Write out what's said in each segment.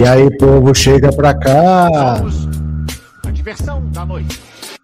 E aí, povo, chega pra cá. A diversão da noite.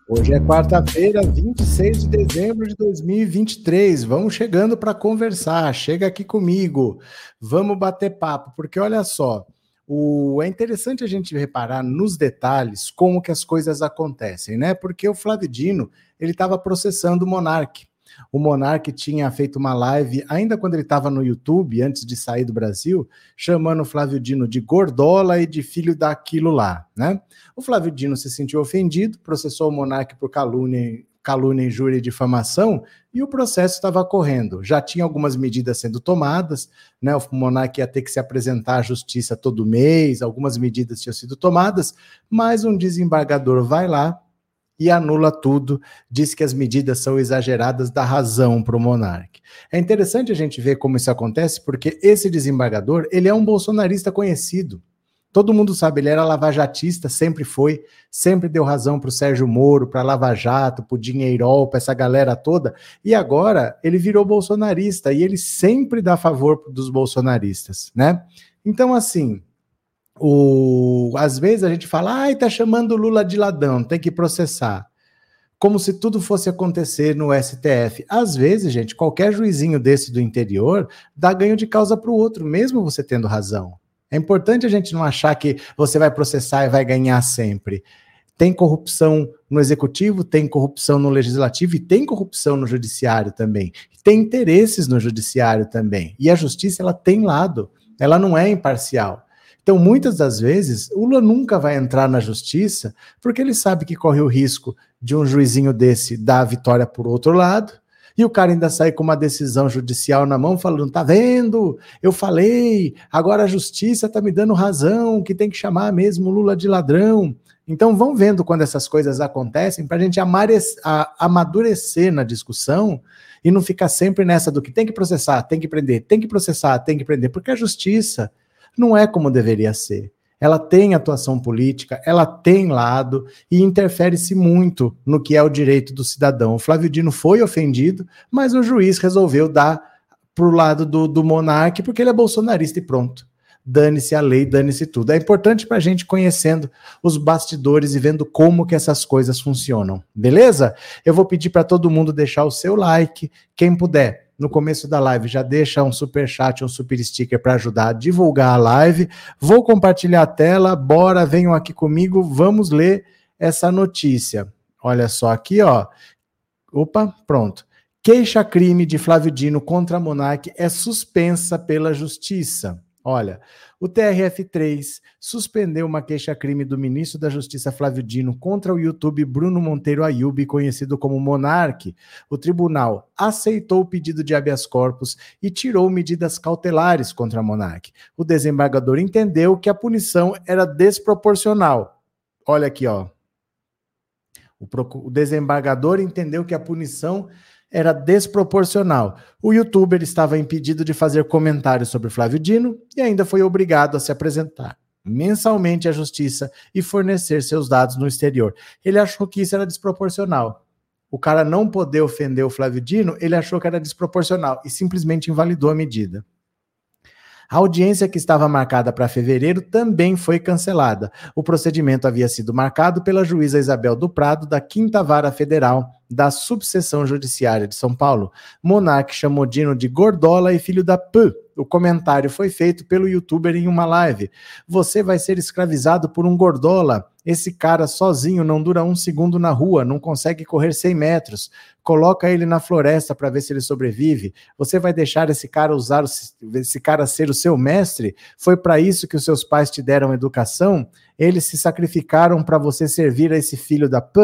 Hoje é quarta-feira, 26 de dezembro de 2023. Vamos chegando para conversar. Chega aqui comigo. Vamos bater papo, porque olha só, o, é interessante a gente reparar nos detalhes como que as coisas acontecem, né? Porque o Flávio Dino, ele estava processando o Monark. O Monark tinha feito uma live, ainda quando ele estava no YouTube, antes de sair do Brasil, chamando o Flávio Dino de gordola e de filho daquilo lá, né? O Flávio Dino se sentiu ofendido, processou o Monark por calúnia, calúnia, injúria e difamação, e o processo estava correndo. Já tinha algumas medidas sendo tomadas, né? O Monark ia ter que se apresentar à justiça todo mês, algumas medidas tinham sido tomadas, mas um desembargador vai lá, e anula tudo, diz que as medidas são exageradas, dá razão para o monarca. É interessante a gente ver como isso acontece, porque esse desembargador, ele é um bolsonarista conhecido. Todo mundo sabe, ele era lavajatista, sempre foi, sempre deu razão para o Sérgio Moro, para Lava Jato, para o Dinheirol, para essa galera toda, e agora ele virou bolsonarista, e ele sempre dá favor dos bolsonaristas, né? Então, assim, o, às vezes a gente fala, ai, tá chamando o Lula de ladrão, tem que processar. Como se tudo fosse acontecer no STF. Às vezes, gente, qualquer juizinho desse do interior dá ganho de causa para o outro, mesmo você tendo razão. É importante a gente não achar que você vai processar e vai ganhar sempre. Tem corrupção no executivo, tem corrupção no legislativo e tem corrupção no judiciário também. Tem interesses no judiciário também. E a justiça, ela tem lado, ela não é imparcial. Então, muitas das vezes, o Lula nunca vai entrar na justiça porque ele sabe que corre o risco de um juizinho desse dar a vitória por outro lado, e o cara ainda sai com uma decisão judicial na mão falando: tá vendo? Eu falei, agora a justiça tá me dando razão, que tem que chamar mesmo Lula de ladrão. Então vão vendo quando essas coisas acontecem para a gente amadurecer na discussão e não ficar sempre nessa do que tem que processar, tem que prender, tem que processar, tem que prender, porque a justiça não é como deveria ser. Ela tem atuação política, ela tem lado e interfere-se muito no que é o direito do cidadão. O Flávio Dino foi ofendido, mas o juiz resolveu dar para o lado do, do monarca porque ele é bolsonarista e pronto. Dane-se a lei, dane-se tudo. É importante para a gente conhecendo os bastidores e vendo como que essas coisas funcionam. Beleza? Eu vou pedir para todo mundo deixar o seu like, quem puder no começo da live, já deixa um super chat, um super sticker para ajudar a divulgar a live. Vou compartilhar a tela, bora, venham aqui comigo, vamos ler essa notícia. Olha só aqui, ó. Opa, pronto. Queixa-crime de Flávio Dino contra Monarque é suspensa pela justiça. Olha, o TRF3 suspendeu uma queixa-crime do ministro da Justiça Flávio Dino contra o YouTube Bruno Monteiro Ayub, conhecido como Monarque. O tribunal aceitou o pedido de habeas corpus e tirou medidas cautelares contra Monarque. O desembargador entendeu que a punição era desproporcional. Olha aqui, ó. O, desembargador entendeu que a punição era desproporcional. O youtuber estava impedido de fazer comentários sobre Flávio Dino e ainda foi obrigado a se apresentar mensalmente à justiça e fornecer seus dados no exterior. Ele achou que isso era desproporcional. O cara não poder ofender o Flávio Dino, ele achou que era desproporcional e simplesmente invalidou a medida. A audiência que estava marcada para fevereiro também foi cancelada. O procedimento havia sido marcado pela juíza Isabel do Prado, da Quinta Vara Federal da subseção judiciária de São Paulo. Monark chamou Dino de gordola e filho da P. O comentário foi feito pelo youtuber em uma live. Você vai ser escravizado por um gordola. Esse cara sozinho não dura um segundo na rua, não consegue correr 100 metros. Coloca ele na floresta para ver se ele sobrevive. Você vai deixar esse cara usar, esse cara ser o seu mestre? Foi para isso que os seus pais te deram educação? Eles se sacrificaram para você servir a esse filho da P?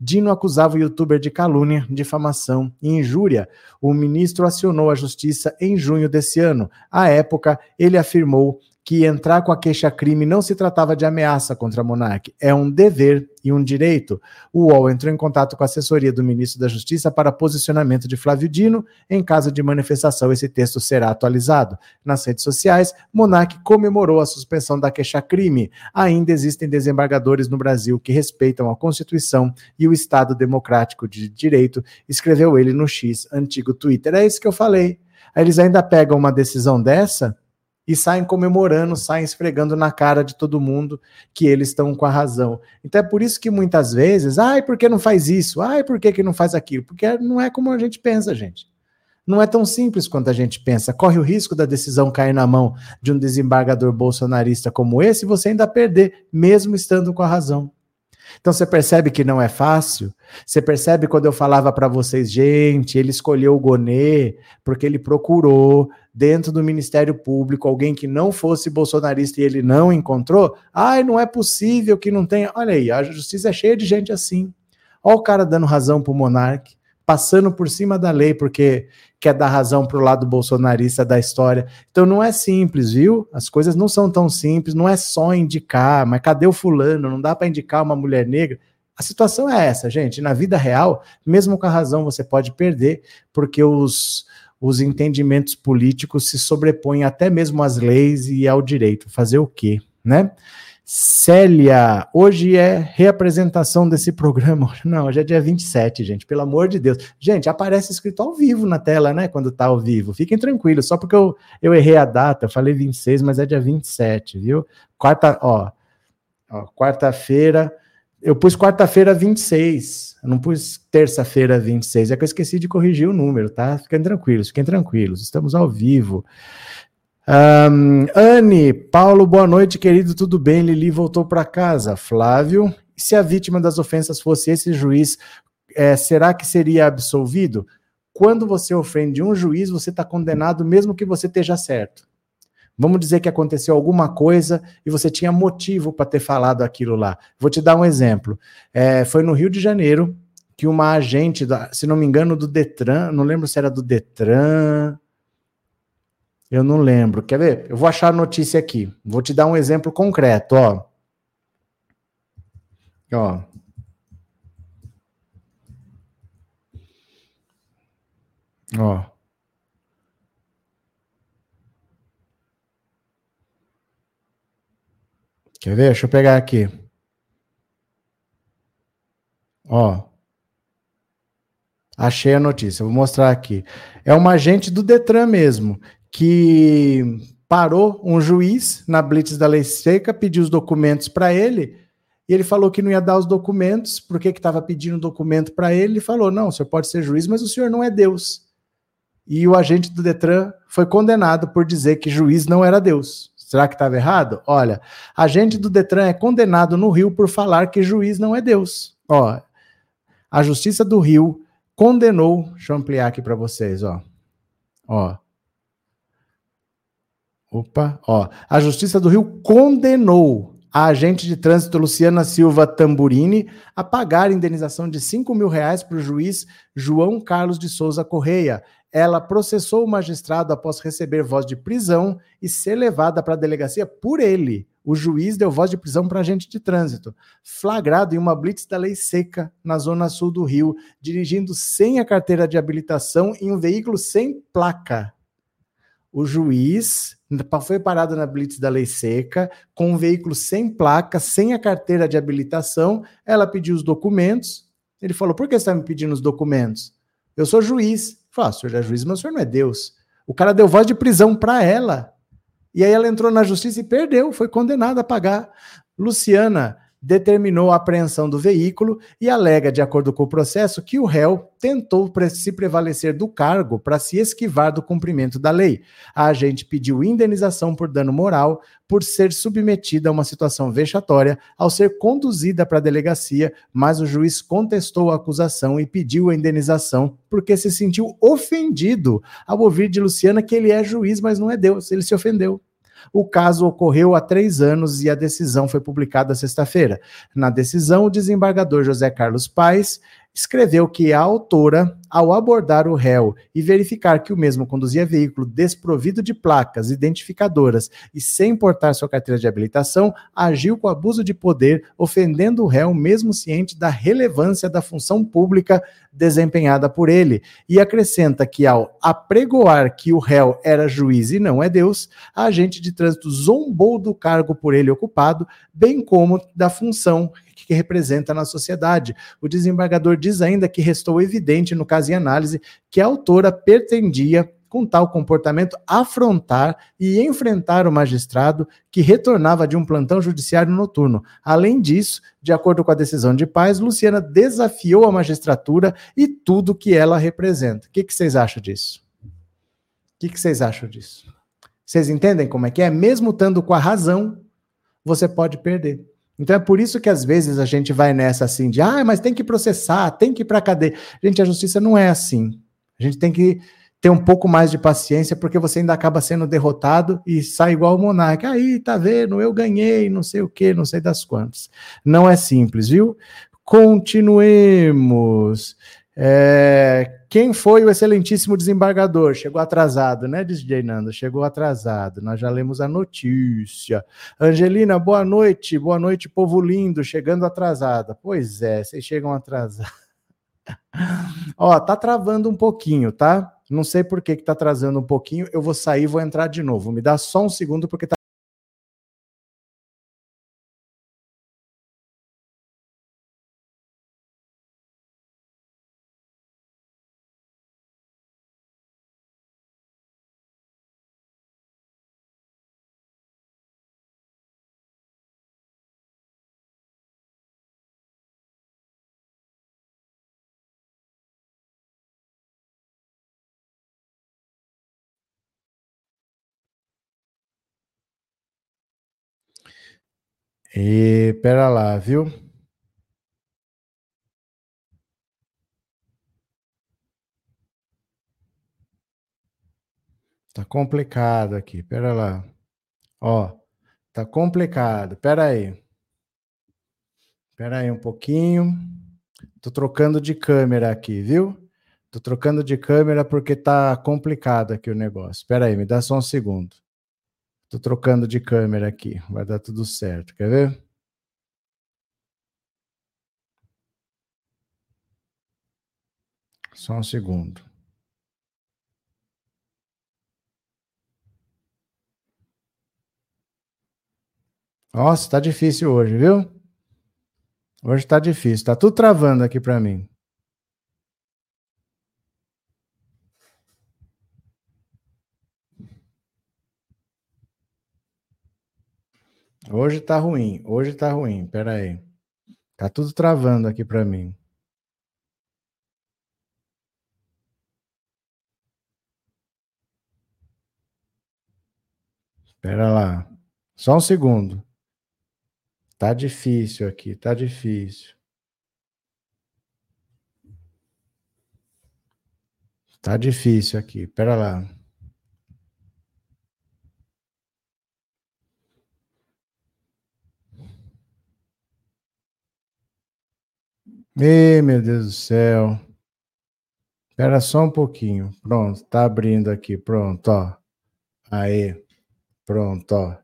Dino acusava o youtuber de calúnia, difamação e injúria. O ministro acionou a justiça em junho desse ano. À época, ele afirmou que entrar com a queixa-crime não se tratava de ameaça contra a Monark, é um dever e um direito. O UOL entrou em contato com a assessoria do ministro da Justiça para posicionamento de Flávio Dino. Em caso de manifestação, esse texto será atualizado. Nas redes sociais, Monark comemorou a suspensão da queixa-crime. Ainda existem desembargadores no Brasil que respeitam a Constituição e o Estado Democrático de Direito, escreveu ele no X, antigo Twitter. É isso que eu falei. Aí eles ainda pegam uma decisão dessa e saem comemorando, saem esfregando na cara de todo mundo que eles estão com a razão. Então é por isso que muitas vezes, ai, por que não faz isso? Ai, por que, que não faz aquilo? Porque não é como a gente pensa, gente. Não é tão simples quanto a gente pensa. Corre o risco da decisão cair na mão de um desembargador bolsonarista como esse e você ainda perder, mesmo estando com a razão. Então você percebe que não é fácil. Você percebe quando eu falava para vocês, gente, ele escolheu o Gonê porque ele procurou dentro do Ministério Público alguém que não fosse bolsonarista e ele não encontrou. Ai, não é possível que não tenha. Olha aí, a justiça é cheia de gente assim. Olha o cara dando razão pro monarca passando por cima da lei porque quer dar razão para o lado bolsonarista da história. Então não é simples, viu? As coisas não são tão simples, não é só indicar, mas cadê o fulano? Não dá para indicar uma mulher negra. A situação é essa, gente. Na vida real, mesmo com a razão, você pode perder, porque os, os entendimentos políticos se sobrepõem até mesmo às leis e ao direito. Fazer o quê, né? Célia, hoje é reapresentação desse programa. Não, hoje é dia 27, gente, pelo amor de Deus. Gente, aparece escrito ao vivo na tela, né? Quando tá ao vivo. Fiquem tranquilos, só porque eu, eu errei a data, eu falei 26, mas é dia 27, viu? Quarta, ó, ó quarta-feira. Eu pus quarta-feira 26, eu não pus terça-feira 26, é que eu esqueci de corrigir o número, tá? Fiquem tranquilos, fiquem tranquilos, estamos ao vivo. Um, Anne, Paulo, boa noite, querido, tudo bem? Lili voltou para casa. Flávio, se a vítima das ofensas fosse esse juiz, é, será que seria absolvido? Quando você ofende um juiz, você está condenado, mesmo que você esteja certo. Vamos dizer que aconteceu alguma coisa e você tinha motivo para ter falado aquilo lá. Vou te dar um exemplo. É, foi no Rio de Janeiro que uma agente, da, se não me engano, do Detran, não lembro se era do Detran, eu não lembro. Quer ver? Eu vou achar a notícia aqui. Vou te dar um exemplo concreto, ó. Ó. Ó. Quer ver? Deixa eu pegar aqui. Ó. Achei a notícia, vou mostrar aqui. É uma agente do Detran mesmo, que parou um juiz na blitz da lei seca, pediu os documentos para ele, e ele falou que não ia dar os documentos, porque que estava pedindo documento para ele, ele falou, não, o senhor pode ser juiz, mas o senhor não é Deus. E o agente do Detran foi condenado por dizer que juiz não era Deus. Será que estava errado? Olha, agente do Detran é condenado no Rio por falar que juiz não é Deus. Ó, a Justiça do Rio condenou, deixa eu ampliar aqui para vocês, ó. Ó, Opa, ó. A Justiça do Rio condenou a agente de trânsito Luciana Silva Tamburini a pagar indenização de 5 mil reais para o juiz João Carlos de Souza Correia. Ela processou o magistrado após receber voz de prisão e ser levada para a delegacia por ele. O juiz deu voz de prisão para agente de trânsito, flagrado em uma blitz da lei seca na zona sul do Rio, dirigindo sem a carteira de habilitação em um veículo sem placa. O juiz foi parado na blitz da lei seca, com um veículo sem placa, sem a carteira de habilitação. Ela pediu os documentos. Ele falou: Por que você está me pedindo os documentos? Eu sou juiz. Falou: ah, o senhor é juiz, mas o senhor não é Deus. O cara deu voz de prisão para ela. E aí ela entrou na justiça e perdeu, foi condenada a pagar. Luciana, determinou a apreensão do veículo e alega, de acordo com o processo, que o réu tentou se prevalecer do cargo para se esquivar do cumprimento da lei. A agente pediu indenização por dano moral por ser submetida a uma situação vexatória ao ser conduzida para a delegacia, mas o juiz contestou a acusação e pediu a indenização porque se sentiu ofendido ao ouvir de Luciana que ele é juiz, mas não é Deus. Ele se ofendeu. O caso ocorreu há três anos e a decisão foi publicada sexta-feira. Na decisão, o desembargador José Carlos Paes escreveu que a autora, ao abordar o réu e verificar que o mesmo conduzia veículo desprovido de placas identificadoras e sem portar sua carteira de habilitação, agiu com abuso de poder, ofendendo o réu, mesmo ciente da relevância da função pública desempenhada por ele. E acrescenta que, ao apregoar que o réu era juiz e não é Deus, a agente de trânsito zombou do cargo por ele ocupado, bem como da função que representa na sociedade. O desembargador diz ainda que restou evidente no caso em análise que a autora pretendia com tal comportamento, afrontar e enfrentar o magistrado que retornava de um plantão judiciário noturno. Além disso, de acordo com a decisão de paz, Luciana desafiou a magistratura e tudo que ela representa. O que, que vocês acham disso? O que, que vocês acham disso? Vocês entendem como é que é? Mesmo estando com a razão, você pode perder. Então é por isso que às vezes a gente vai nessa assim de, ah, mas tem que processar, tem que ir para cadeia. Gente, a justiça não é assim. A gente tem que ter um pouco mais de paciência, porque você ainda acaba sendo derrotado e sai igual o monarca. Aí, tá vendo? Eu ganhei, não sei o que, não sei das quantas. Não é simples, viu? Continuemos. É, quem foi o excelentíssimo desembargador? Chegou atrasado, né, DJ Nando? Chegou atrasado. Nós já lemos a notícia. Angelina, boa noite. Boa noite, povo lindo. Chegando atrasada. Pois é, vocês chegam atrasados. Ó, tá travando um pouquinho, tá? Não sei por que que tá atrasando um pouquinho. Eu vou sair vou entrar de novo. Me dá só um segundo porque tá E pera lá, viu? Tá complicado aqui, pera lá. Ó, tá complicado, pera aí. Pera aí um pouquinho. Tô trocando de câmera aqui, viu? Tô trocando de câmera porque tá complicado aqui o negócio. Pera aí, me dá só um segundo. Tô trocando de câmera aqui, vai dar tudo certo. Quer ver? Só um segundo. Nossa, tá difícil hoje, viu? Hoje tá difícil, tá tudo travando aqui para mim. Hoje tá ruim, hoje tá ruim. Pera aí. Tá tudo travando aqui para mim. Pera lá. Só um segundo. Tá difícil aqui, tá difícil. Tá difícil aqui. Pera lá. Ei, meu Deus do céu. Espera só um pouquinho. Pronto, tá abrindo aqui. Pronto, ó. Aí. Pronto, ó.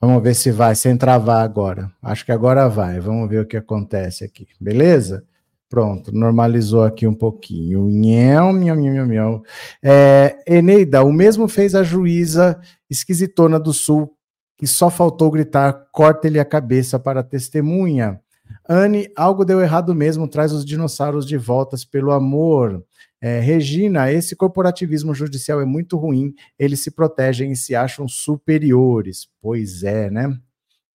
Vamos ver se vai, sem travar agora. Acho que agora vai. Vamos ver o que acontece aqui. Beleza? Pronto, normalizou aqui um pouquinho. Nhão, nhão, nhão, nhão. É, Eneida, o mesmo fez a juíza esquisitona do Sul, que só faltou gritar: corta-lhe a cabeça para a testemunha. Anne, algo deu errado mesmo, traz os dinossauros de voltas pelo amor. É, Regina, esse corporativismo judicial é muito ruim, eles se protegem e se acham superiores. Pois é, né?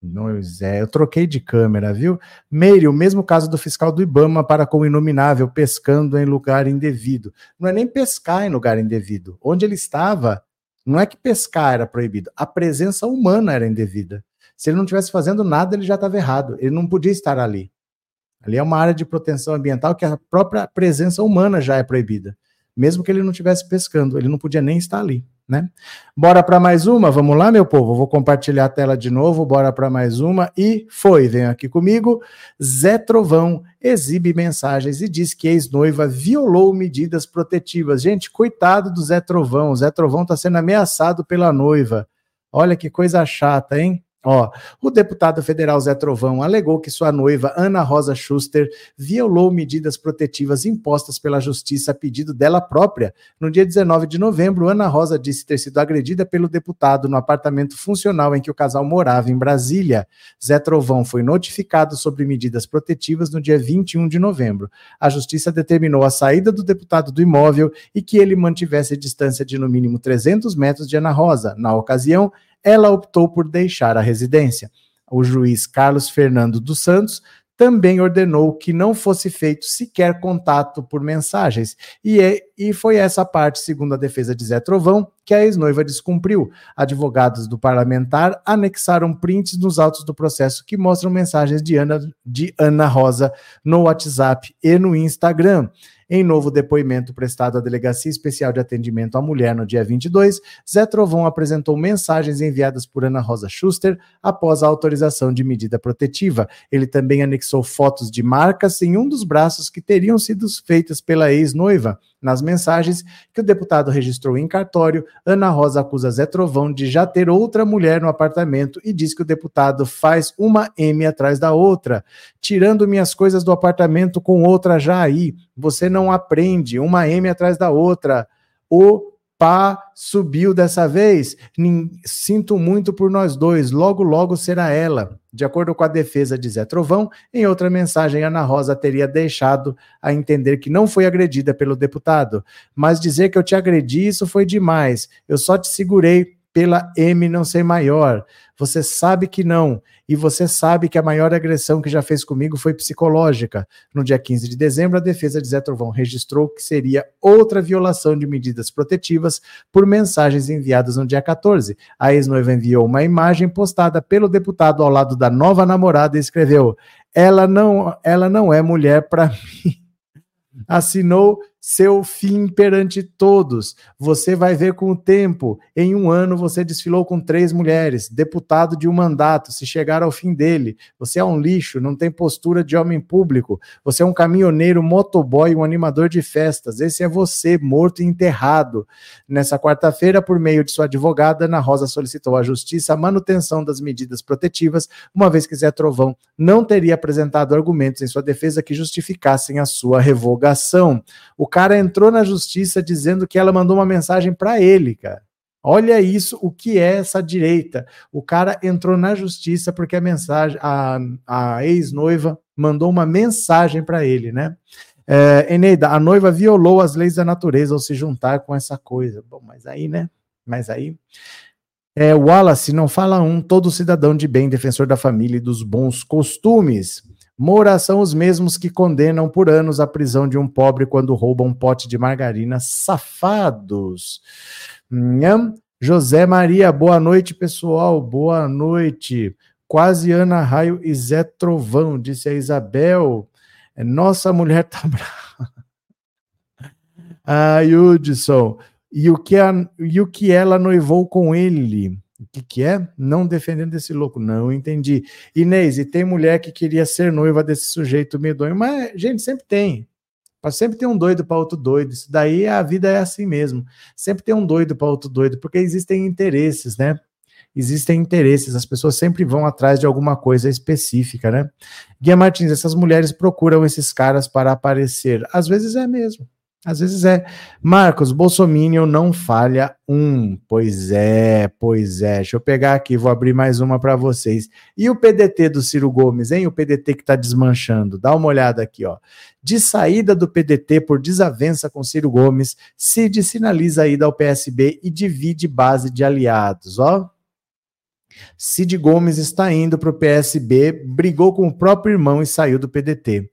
Pois é, eu troquei de câmera, viu? Meire, o mesmo caso do fiscal do Ibama para com o inominável pescando em lugar indevido. Não é nem pescar em lugar indevido. Onde ele estava, não é que pescar era proibido, a presença humana era indevida. Se ele não estivesse fazendo nada, ele já estava errado. Ele não podia estar ali. Ali é uma área de proteção ambiental que a própria presença humana já é proibida. Mesmo que ele não estivesse pescando, ele não podia nem estar ali né? Bora para mais uma? Vamos lá, meu povo? Vou compartilhar a tela de novo. Bora para mais uma. E foi, vem aqui comigo. Zé Trovão exibe mensagens e diz que ex-noiva violou medidas protetivas. Gente, coitado do Zé Trovão. Zé Trovão está sendo ameaçado pela noiva. Olha que coisa chata, hein? Ó, o deputado federal Zé Trovão alegou que sua noiva Ana Rosa Schuster violou medidas protetivas impostas pela justiça a pedido dela própria. No dia 19 de novembro, Ana Rosa disse ter sido agredida pelo deputado no apartamento funcional em que o casal morava em Brasília. Zé Trovão foi notificado sobre medidas protetivas no dia 21 de novembro. A justiça determinou a saída do deputado do imóvel e que ele mantivesse distância de no mínimo 300 metros de Ana Rosa. Na ocasião, ela optou por deixar a residência. O juiz Carlos Fernando dos Santos também ordenou que não fosse feito sequer contato por mensagens. E, é, e foi essa parte, segundo a defesa de Zé Trovão, que a ex-noiva descumpriu. Advogados do parlamentar anexaram prints nos autos do processo que mostram mensagens de Ana, de Ana Rosa no WhatsApp e no Instagram. Em novo depoimento prestado à Delegacia Especial de Atendimento à Mulher no dia 22, Zé Trovão apresentou mensagens enviadas por Ana Rosa Schuster após a autorização de medida protetiva. Ele também anexou fotos de marcas em um dos braços que teriam sido feitas pela ex-noiva. Nas mensagens que o deputado registrou em cartório, Ana Rosa acusa Zé Trovão de já ter outra mulher no apartamento e diz que o deputado faz uma M atrás da outra, tirando minhas coisas do apartamento com outra já aí. Você não aprende, uma M atrás da outra. O pá subiu dessa vez. Sinto muito por nós dois. Logo, logo será ela. De acordo com a defesa de Zé Trovão, em outra mensagem, Ana Rosa teria deixado a entender que não foi agredida pelo deputado. Mas dizer que eu te agredi, isso foi demais. Eu só te segurei pela M não ser maior. Você sabe que não. E você sabe que a maior agressão que já fez comigo foi psicológica. No dia 15 de dezembro, a defesa de Zé Trovão registrou que seria outra violação de medidas protetivas por mensagens enviadas no dia 14. A ex-noiva enviou uma imagem postada pelo deputado ao lado da nova namorada e escreveu: Ela não, ela não é mulher para mim. Assinou seu fim perante todos. Você vai ver com o tempo. Em um ano você desfilou com três mulheres, deputado de um mandato, se chegar ao fim dele. Você é um lixo, não tem postura de homem público. Você é um caminhoneiro, motoboy, um animador de festas. Esse é você, morto e enterrado. Nessa quarta-feira, por meio de sua advogada, Ana Rosa solicitou à justiça a manutenção das medidas protetivas, uma vez que Zé Trovão não teria apresentado argumentos em sua defesa que justificassem a sua revogação. O cara entrou na justiça dizendo que ela mandou uma mensagem para ele, cara. Olha isso, o que é essa direita? O cara entrou na justiça porque a mensagem, a, a ex-noiva mandou uma mensagem para ele, né? É, Eneida, a noiva violou as leis da natureza ao se juntar com essa coisa. Bom, mas aí, né? Mas aí. É, Wallace, não fala um, todo cidadão de bem, defensor da família e dos bons costumes. Moura são os mesmos que condenam por anos a prisão de um pobre quando rouba um pote de margarina. Safados. Nham. José Maria, boa noite, pessoal. Boa noite. Quase Ana Raio e Zé Trovão, disse a Isabel. Nossa mulher tá brava. Ah, Hudson. E o, que a, e o que ela noivou com ele? O que, que é? Não defendendo esse louco. Não entendi. Inês, e tem mulher que queria ser noiva desse sujeito medonho, mas, gente, sempre tem. Sempre tem um doido para outro doido. Isso daí a vida é assim mesmo. Sempre tem um doido para outro doido, porque existem interesses, né? Existem interesses, as pessoas sempre vão atrás de alguma coisa específica, né? Guia Martins, essas mulheres procuram esses caras para aparecer. Às vezes é mesmo. Às vezes é. Marcos, Bolsonaro não falha um. Pois é, pois é. Deixa eu pegar aqui, vou abrir mais uma para vocês. E o PDT do Ciro Gomes, hein? O PDT que está desmanchando. Dá uma olhada aqui, ó. De saída do PDT por desavença com Ciro Gomes, Cid sinaliza a ida ao PSB e divide base de aliados, ó. Cid Gomes está indo para o PSB, brigou com o próprio irmão e saiu do PDT.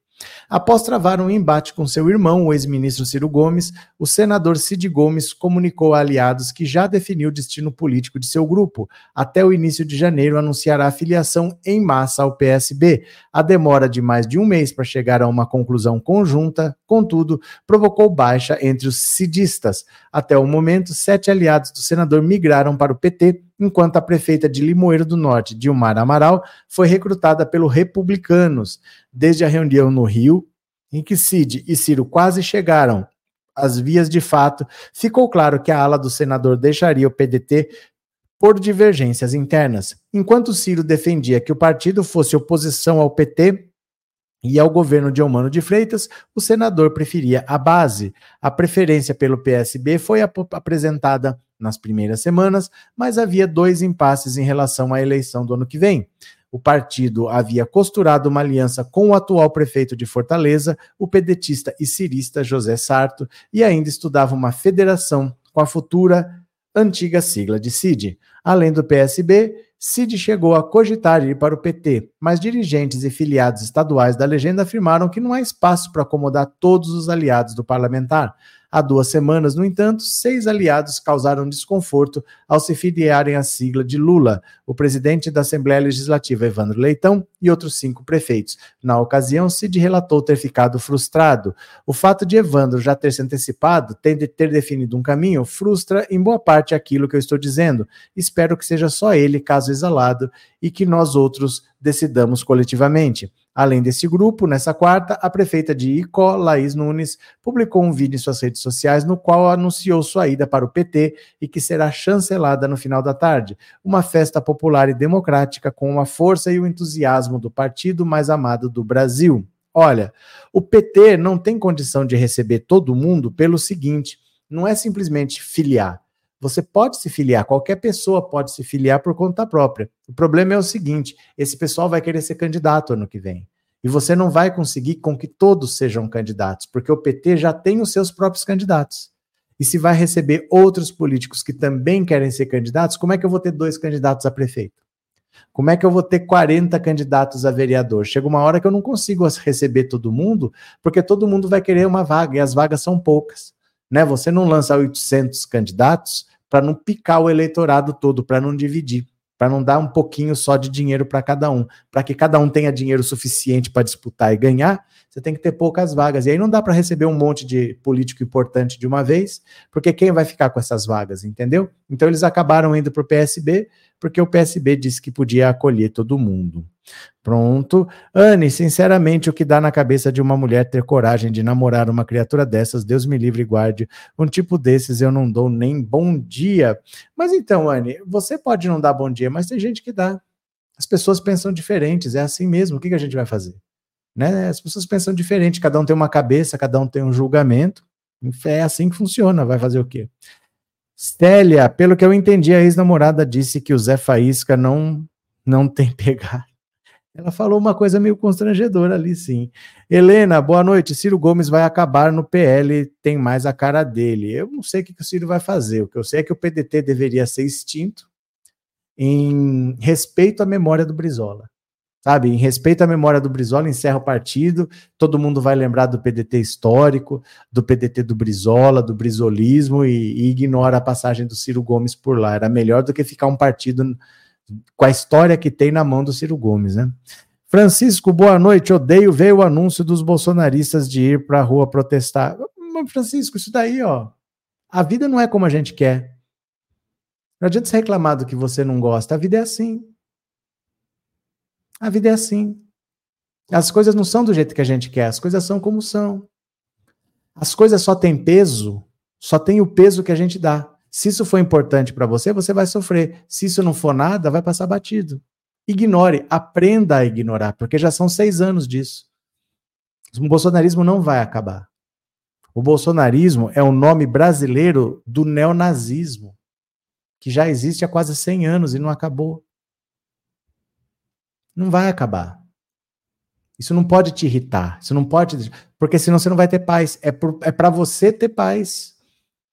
Após travar um embate com seu irmão, o ex-ministro Ciro Gomes, o senador Cid Gomes comunicou a aliados que já definiu o destino político de seu grupo. Até o início de janeiro, anunciará a filiação em massa ao PSB. A demora de mais de um mês para chegar a uma conclusão conjunta, contudo, provocou baixa entre os cidistas. Até o momento, sete aliados do senador migraram para o PT enquanto a prefeita de Limoeiro do Norte, Dilmar Amaral, foi recrutada pelo Republicanos. Desde a reunião no Rio, em que Cid e Ciro quase chegaram às vias de fato, ficou claro que a ala do senador deixaria o PDT por divergências internas. Enquanto Ciro defendia que o partido fosse oposição ao PT, e ao governo de Eumano de Freitas, o senador preferia a base. A preferência pelo PSB foi ap apresentada nas primeiras semanas, mas havia dois impasses em relação à eleição do ano que vem. O partido havia costurado uma aliança com o atual prefeito de Fortaleza, o pedetista e cirista José Sarto, e ainda estudava uma federação com a futura antiga sigla de CID. Além do PSB, Cid chegou a cogitar ir para o PT, mas dirigentes e filiados estaduais da legenda afirmaram que não há espaço para acomodar todos os aliados do parlamentar. Há duas semanas, no entanto, seis aliados causaram desconforto ao se filiarem à sigla de Lula, o presidente da Assembleia Legislativa, Evandro Leitão, e outros cinco prefeitos. Na ocasião, Cid relatou ter ficado frustrado. O fato de Evandro já ter se antecipado, ter definido um caminho, frustra em boa parte aquilo que eu estou dizendo. Espero que seja só ele, caso exalado, e que nós outros decidamos coletivamente. Além desse grupo, nessa quarta, a prefeita de Icó, Laís Nunes, publicou um vídeo em suas redes sociais no qual anunciou sua ida para o PT e que será chancelada no final da tarde. Uma festa popular e democrática com a força e o entusiasmo do partido mais amado do Brasil. Olha, o PT não tem condição de receber todo mundo pelo seguinte: não é simplesmente filiar. Você pode se filiar, qualquer pessoa pode se filiar por conta própria. O problema é o seguinte: esse pessoal vai querer ser candidato ano que vem. E você não vai conseguir com que todos sejam candidatos, porque o PT já tem os seus próprios candidatos. E se vai receber outros políticos que também querem ser candidatos, como é que eu vou ter dois candidatos a prefeito? Como é que eu vou ter 40 candidatos a vereador? Chega uma hora que eu não consigo receber todo mundo, porque todo mundo vai querer uma vaga e as vagas são poucas né? Você não lança 800 candidatos para não picar o eleitorado todo, para não dividir, para não dar um pouquinho só de dinheiro para cada um, para que cada um tenha dinheiro suficiente para disputar e ganhar, você tem que ter poucas vagas. E aí não dá para receber um monte de político importante de uma vez, porque quem vai ficar com essas vagas, entendeu? Então eles acabaram indo para o PSB, porque o PSB disse que podia acolher todo mundo. Pronto. Anne, sinceramente, o que dá na cabeça de uma mulher ter coragem de namorar uma criatura dessas, Deus me livre e guarde. Um tipo desses eu não dou nem bom dia. Mas então, Anne, você pode não dar bom dia, mas tem gente que dá. As pessoas pensam diferentes, é assim mesmo. O que, que a gente vai fazer? Né? As pessoas pensam diferente, cada um tem uma cabeça, cada um tem um julgamento. É assim que funciona, vai fazer o quê? Stélia, pelo que eu entendi, a ex-namorada disse que o Zé Faísca não, não tem pegado. Ela falou uma coisa meio constrangedora ali, sim. Helena, boa noite. Ciro Gomes vai acabar no PL, tem mais a cara dele. Eu não sei o que o Ciro vai fazer. O que eu sei é que o PDT deveria ser extinto em respeito à memória do Brizola sabe? Em respeito à memória do Brizola, encerra o partido, todo mundo vai lembrar do PDT histórico, do PDT do Brizola, do brizolismo e, e ignora a passagem do Ciro Gomes por lá. Era melhor do que ficar um partido com a história que tem na mão do Ciro Gomes, né? Francisco, boa noite. Odeio ver o anúncio dos bolsonaristas de ir para a rua protestar. Francisco, isso daí, ó. A vida não é como a gente quer. Não adianta você reclamar do que você não gosta. A vida é assim. A vida é assim. As coisas não são do jeito que a gente quer, as coisas são como são. As coisas só têm peso, só tem o peso que a gente dá. Se isso for importante para você, você vai sofrer. Se isso não for nada, vai passar batido. Ignore, aprenda a ignorar, porque já são seis anos disso. O bolsonarismo não vai acabar. O bolsonarismo é o nome brasileiro do neonazismo, que já existe há quase 100 anos e não acabou. Não vai acabar. Isso não pode te irritar. Isso não pode. Porque senão você não vai ter paz. É, é para você ter paz.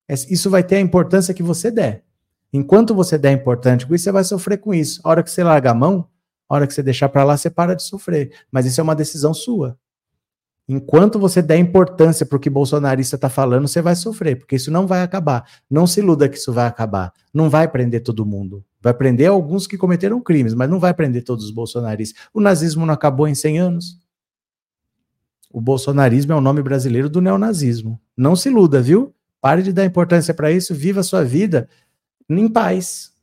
É, isso vai ter a importância que você der. Enquanto você der importante com isso, você vai sofrer com isso. A hora que você larga a mão, a hora que você deixar para lá, você para de sofrer. Mas isso é uma decisão sua. Enquanto você der importância para o que bolsonarista está falando, você vai sofrer, porque isso não vai acabar. Não se iluda que isso vai acabar. Não vai prender todo mundo. Vai prender alguns que cometeram crimes, mas não vai prender todos os bolsonaristas. O nazismo não acabou em 100 anos? O bolsonarismo é o nome brasileiro do neonazismo. Não se iluda, viu? Pare de dar importância para isso, viva a sua vida em paz.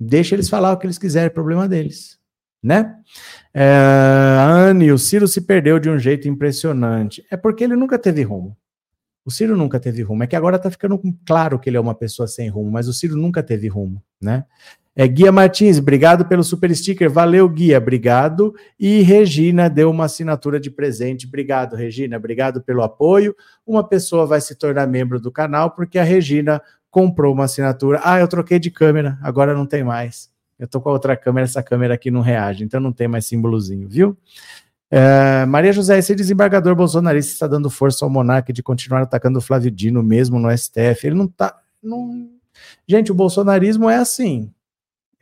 Deixa eles falar o que eles quiserem, é problema deles, né? É, Anne, o Ciro se perdeu de um jeito impressionante. É porque ele nunca teve rumo. O Ciro nunca teve rumo. É que agora tá ficando claro que ele é uma pessoa sem rumo, mas o Ciro nunca teve rumo, né? É, Guia Martins, obrigado pelo super sticker. Valeu, Guia, obrigado. E Regina deu uma assinatura de presente. Obrigado, Regina. Obrigado pelo apoio. Uma pessoa vai se tornar membro do canal porque a Regina comprou uma assinatura. Ah, eu troquei de câmera, agora não tem mais. Eu tô com a outra câmera, essa câmera aqui não reage, então não tem mais símbolozinho, viu? É, Maria José, esse desembargador bolsonarista está dando força ao monarca de continuar atacando o Flávio Dino mesmo no STF. Ele não tá. Não... Gente, o bolsonarismo é assim.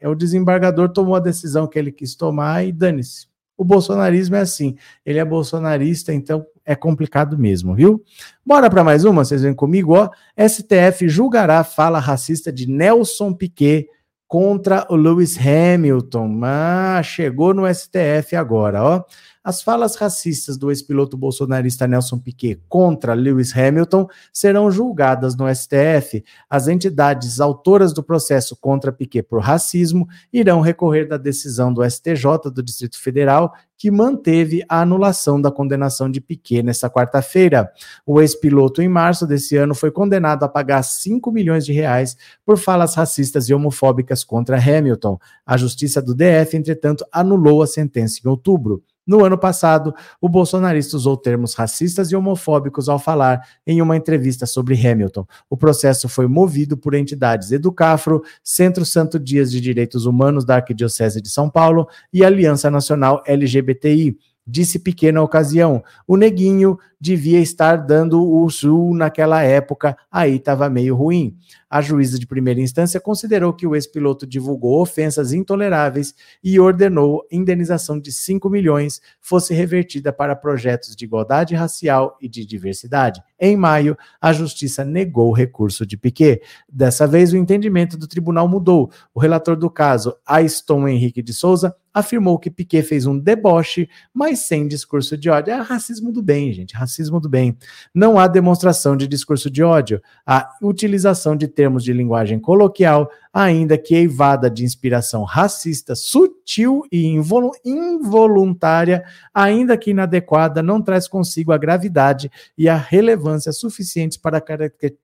É o desembargador tomou a decisão que ele quis tomar e dane-se. O bolsonarismo é assim. Ele é bolsonarista, então é complicado mesmo, viu? Bora para mais uma, vocês vêm comigo, ó. STF julgará fala racista de Nelson Piquet contra o Lewis Hamilton. Ah, chegou no STF agora, ó. As falas racistas do ex-piloto bolsonarista Nelson Piquet contra Lewis Hamilton serão julgadas no STF. As entidades autoras do processo contra Piquet por racismo irão recorrer da decisão do STJ do Distrito Federal que manteve a anulação da condenação de Piquet nesta quarta-feira. O ex-piloto, em março desse ano, foi condenado a pagar 5 milhões de reais por falas racistas e homofóbicas contra Hamilton. A justiça do DF, entretanto, anulou a sentença em outubro. No ano passado, o bolsonarista usou termos racistas e homofóbicos ao falar em uma entrevista sobre Hamilton. O processo foi movido por entidades Educafro, Centro Santo Dias de Direitos Humanos da Arquidiocese de São Paulo e Aliança Nacional LGBTI. Disse pequena ocasião, o neguinho devia estar dando o sul naquela época, aí estava meio ruim. A juíza de primeira instância considerou que o ex-piloto divulgou ofensas intoleráveis e ordenou indenização de 5 milhões fosse revertida para projetos de igualdade racial e de diversidade. Em maio, a justiça negou o recurso de Piquet. Dessa vez, o entendimento do tribunal mudou. O relator do caso, Aiston Henrique de Souza, afirmou que Piquet fez um deboche, mas sem discurso de ódio. É racismo do bem, gente, do bem. Não há demonstração de discurso de ódio, há utilização de termos de linguagem coloquial, ainda que eivada de inspiração racista, sutil e involuntária, ainda que inadequada, não traz consigo a gravidade e a relevância suficientes para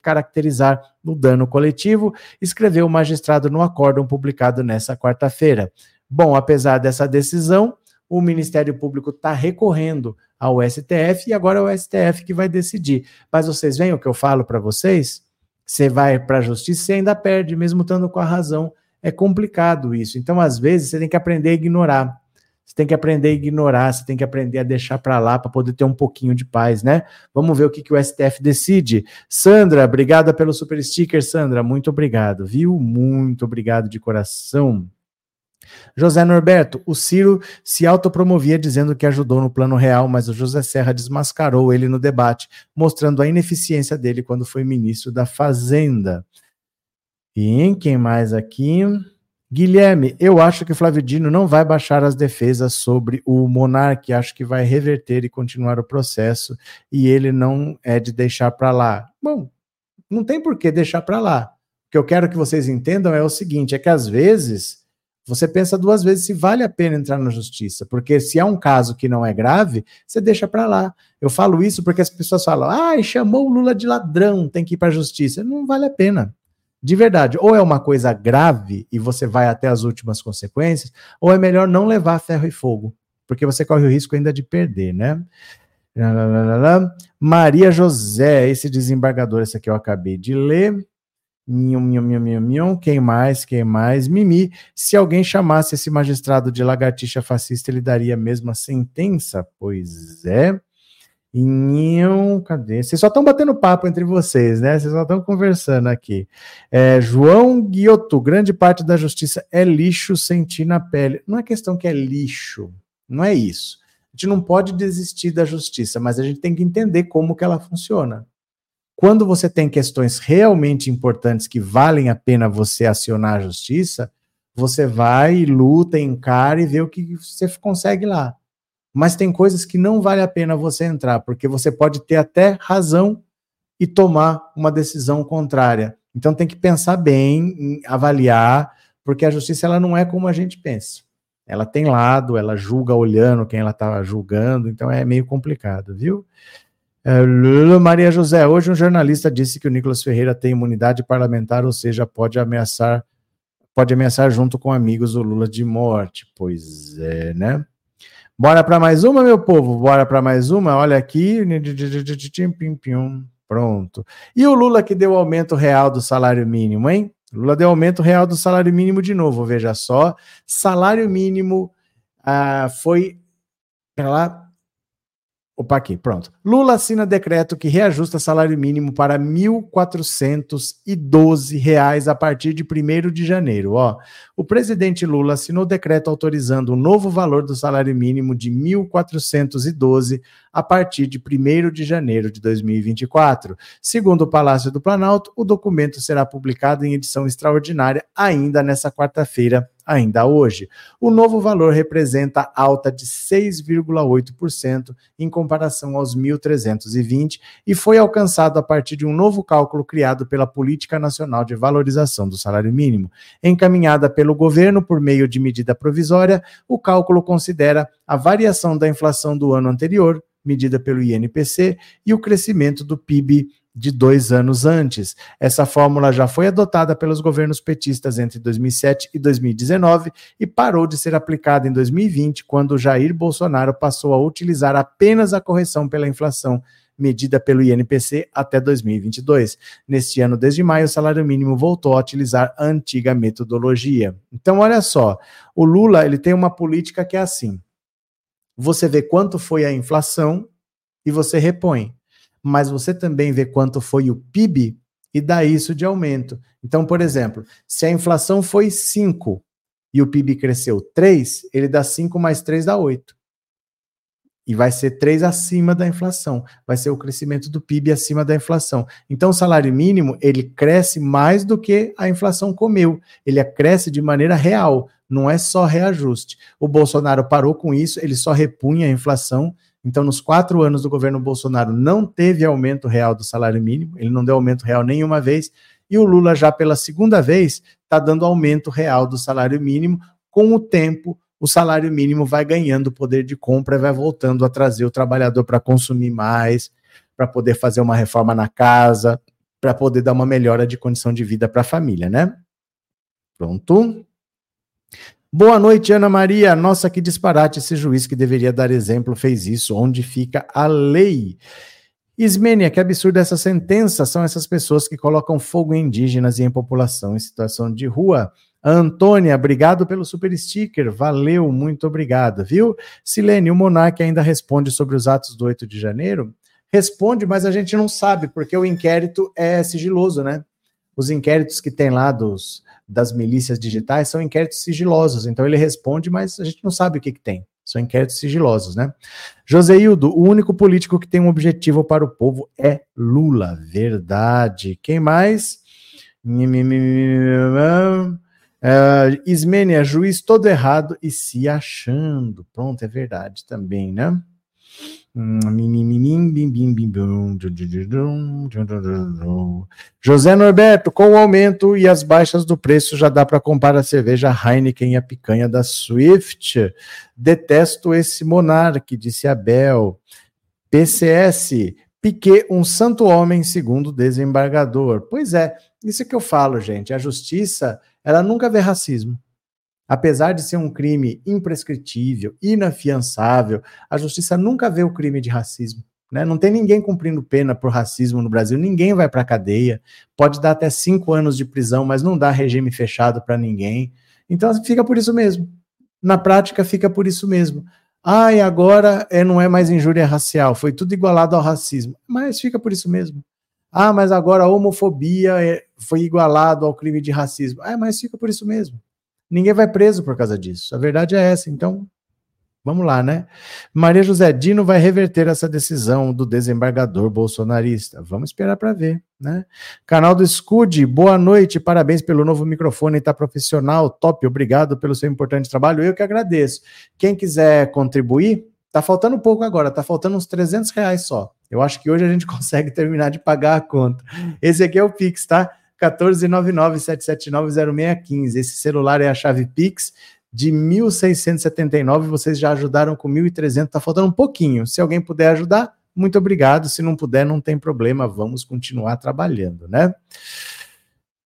caracterizar o dano coletivo, escreveu o magistrado no acórdão publicado nesta quarta-feira. Bom, apesar dessa decisão, o Ministério Público está recorrendo ao STF e agora é o STF que vai decidir. Mas vocês veem o que eu falo para vocês? Você vai para a justiça e ainda perde, mesmo estando com a razão. É complicado isso. Então, às vezes, você tem que aprender a ignorar. Você tem que aprender a ignorar, você tem que aprender a deixar para lá para poder ter um pouquinho de paz, né? Vamos ver o que, que o STF decide. Sandra, obrigada pelo super sticker, Sandra. Muito obrigado, viu? Muito obrigado de coração. José Norberto, o Ciro se autopromovia dizendo que ajudou no plano real, mas o José Serra desmascarou ele no debate, mostrando a ineficiência dele quando foi ministro da Fazenda. E quem mais aqui? Guilherme, eu acho que Flávio Dino não vai baixar as defesas sobre o monarca, acho que vai reverter e continuar o processo, e ele não é de deixar para lá. Bom, não tem por que deixar para lá. O que eu quero que vocês entendam é o seguinte: é que às vezes você pensa duas vezes se vale a pena entrar na justiça, porque se é um caso que não é grave, você deixa para lá. Eu falo isso porque as pessoas falam: "Ah, chamou o Lula de ladrão, tem que ir para a justiça". Não vale a pena. De verdade, ou é uma coisa grave e você vai até as últimas consequências, ou é melhor não levar ferro e fogo, porque você corre o risco ainda de perder, né? Maria José, esse desembargador, esse aqui eu acabei de ler. Mion, mion, mion, mion. Quem mais? Quem mais? Mimi. Se alguém chamasse esse magistrado de lagartixa fascista, ele daria a mesma sentença? Pois é. Inhão, cadê? Vocês só estão batendo papo entre vocês, né? Vocês só estão conversando aqui. É, João Guioto, grande parte da justiça é lixo sentir na pele. Não é questão que é lixo, não é isso. A gente não pode desistir da justiça, mas a gente tem que entender como que ela funciona. Quando você tem questões realmente importantes que valem a pena você acionar a justiça, você vai, luta, encara e vê o que você consegue lá mas tem coisas que não vale a pena você entrar, porque você pode ter até razão e tomar uma decisão contrária. Então tem que pensar bem, avaliar, porque a justiça ela não é como a gente pensa. Ela tem lado, ela julga olhando quem ela está julgando, então é meio complicado, viu? É, Maria José, hoje um jornalista disse que o Nicolas Ferreira tem imunidade parlamentar, ou seja, pode ameaçar, pode ameaçar junto com amigos o Lula de morte. Pois é, né? Bora para mais uma, meu povo? Bora para mais uma? Olha aqui. Pronto. E o Lula que deu aumento real do salário mínimo, hein? Lula deu aumento real do salário mínimo de novo, veja só. Salário mínimo ah, foi. Pera lá, Opa, aqui, pronto. Lula assina decreto que reajusta salário mínimo para R$ 1.412 a partir de 1 de janeiro. Ó, o presidente Lula assinou decreto autorizando o novo valor do salário mínimo de R$ 1.412 a partir de 1 de janeiro de 2024. Segundo o Palácio do Planalto, o documento será publicado em edição extraordinária ainda nessa quarta-feira, ainda hoje. O novo valor representa alta de 6,8% em comparação aos 1.320 e foi alcançado a partir de um novo cálculo criado pela Política Nacional de Valorização do Salário Mínimo. Encaminhada pelo governo por meio de medida provisória, o cálculo considera a variação da inflação do ano anterior, medida pelo INPC, e o crescimento do PIB de dois anos antes. Essa fórmula já foi adotada pelos governos petistas entre 2007 e 2019 e parou de ser aplicada em 2020, quando Jair Bolsonaro passou a utilizar apenas a correção pela inflação medida pelo INPC até 2022. Neste ano, desde maio, o salário mínimo voltou a utilizar a antiga metodologia. Então, olha só, o Lula ele tem uma política que é assim: você vê quanto foi a inflação e você repõe mas você também vê quanto foi o PIB e dá isso de aumento. Então, por exemplo, se a inflação foi 5 e o PIB cresceu 3, ele dá 5 mais 3 dá 8. E vai ser 3 acima da inflação. Vai ser o crescimento do PIB acima da inflação. Então, o salário mínimo, ele cresce mais do que a inflação comeu. Ele cresce de maneira real, não é só reajuste. O Bolsonaro parou com isso, ele só repunha a inflação então, nos quatro anos do governo Bolsonaro, não teve aumento real do salário mínimo, ele não deu aumento real nenhuma vez, e o Lula, já pela segunda vez, está dando aumento real do salário mínimo. Com o tempo, o salário mínimo vai ganhando poder de compra e vai voltando a trazer o trabalhador para consumir mais, para poder fazer uma reforma na casa, para poder dar uma melhora de condição de vida para a família, né? Pronto. Boa noite, Ana Maria. Nossa, que disparate esse juiz que deveria dar exemplo fez isso. Onde fica a lei? Ismênia, que absurdo essa sentença. São essas pessoas que colocam fogo em indígenas e em população em situação de rua. Antônia, obrigado pelo super sticker. Valeu, muito obrigado, viu? Silene, o Monarque ainda responde sobre os atos do 8 de janeiro? Responde, mas a gente não sabe, porque o inquérito é sigiloso, né? Os inquéritos que tem lá dos das milícias digitais são inquéritos sigilosos. Então ele responde, mas a gente não sabe o que, que tem. São inquéritos sigilosos, né? Joseildo, o único político que tem um objetivo para o povo é Lula. Verdade. Quem mais? Uh, Ismênia, juiz todo errado e se achando. Pronto, é verdade também, né? José Norberto, com o aumento e as baixas do preço, já dá para comprar a cerveja Heineken e a picanha da Swift. Detesto esse monarque, disse Abel. PCS, Piquet, um santo homem, segundo desembargador. Pois é, isso que eu falo, gente. A justiça, ela nunca vê racismo. Apesar de ser um crime imprescritível, inafiançável, a justiça nunca vê o crime de racismo. Né? Não tem ninguém cumprindo pena por racismo no Brasil, ninguém vai para a cadeia. Pode dar até cinco anos de prisão, mas não dá regime fechado para ninguém. Então fica por isso mesmo. Na prática, fica por isso mesmo. Ai, agora é, não é mais injúria racial, foi tudo igualado ao racismo. Mas fica por isso mesmo. Ah, mas agora a homofobia é, foi igualado ao crime de racismo. Ah, mas fica por isso mesmo. Ninguém vai preso por causa disso. A verdade é essa. Então, vamos lá, né? Maria José Dino vai reverter essa decisão do desembargador bolsonarista. Vamos esperar para ver, né? Canal do Scud, boa noite, parabéns pelo novo microfone, tá profissional, top, obrigado pelo seu importante trabalho. Eu que agradeço. Quem quiser contribuir, tá faltando pouco agora, tá faltando uns 300 reais só. Eu acho que hoje a gente consegue terminar de pagar a conta. Esse aqui é o Pix, tá? 14997790615. Esse celular é a chave Pix de 1679. Vocês já ajudaram com 1.300. Tá faltando um pouquinho. Se alguém puder ajudar, muito obrigado. Se não puder, não tem problema. Vamos continuar trabalhando, né?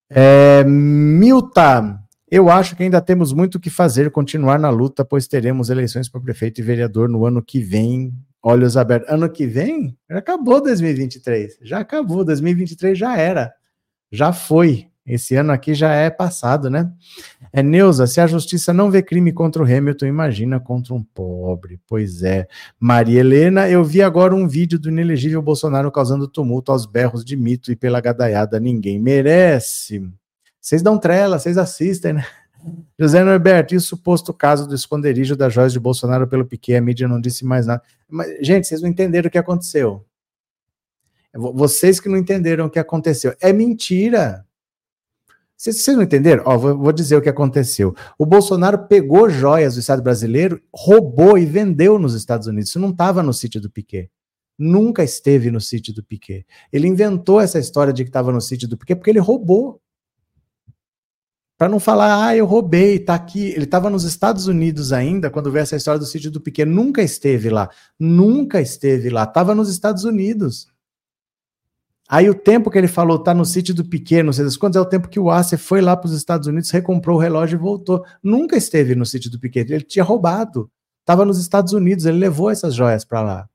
É, Milta, eu acho que ainda temos muito o que fazer, continuar na luta, pois teremos eleições para prefeito e vereador no ano que vem olhos abertos. Ano que vem, já acabou 2023. Já acabou, 2023 já era. Já foi. Esse ano aqui já é passado, né? É Neuza, se a justiça não vê crime contra o Hamilton, imagina contra um pobre. Pois é. Maria Helena, eu vi agora um vídeo do inelegível Bolsonaro causando tumulto aos berros de mito e pela gadaiada. Ninguém merece. Vocês dão trela, vocês assistem, né? José Norberto, e o suposto caso do esconderijo da joias de Bolsonaro pelo Piquet? A mídia não disse mais nada. Mas, gente, vocês não entenderam o que aconteceu. Vocês que não entenderam o que aconteceu. É mentira. Vocês, vocês não entenderam? Ó, vou, vou, dizer o que aconteceu. O Bolsonaro pegou joias do Estado brasileiro, roubou e vendeu nos Estados Unidos. Isso não estava no sítio do Piquet. Nunca esteve no sítio do Piquet. Ele inventou essa história de que estava no sítio do Piquet porque ele roubou. Para não falar, ah, eu roubei, tá aqui. Ele estava nos Estados Unidos ainda, quando veio essa história do sítio do Piquet. Nunca esteve lá. Nunca esteve lá. Estava nos Estados Unidos. Aí o tempo que ele falou tá no sítio do Piquet, não sei das quantas, é o tempo que o Acer foi lá para os Estados Unidos, recomprou o relógio e voltou. Nunca esteve no sítio do Piquet. Ele tinha roubado. Estava nos Estados Unidos, ele levou essas joias para lá.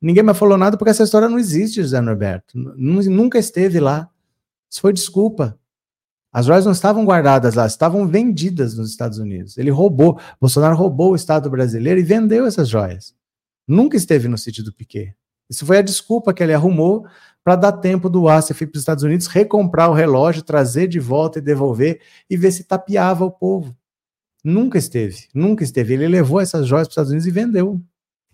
Ninguém mais falou nada porque essa história não existe, José Norberto. Nunca esteve lá. Isso foi desculpa. As joias não estavam guardadas lá, estavam vendidas nos Estados Unidos. Ele roubou, Bolsonaro roubou o Estado brasileiro e vendeu essas joias. Nunca esteve no sítio do Piquet. Isso foi a desculpa que ele arrumou para dar tempo do Asif para os Estados Unidos recomprar o relógio, trazer de volta e devolver e ver se tapeava o povo. Nunca esteve, nunca esteve. Ele levou essas joias para os Estados Unidos e vendeu.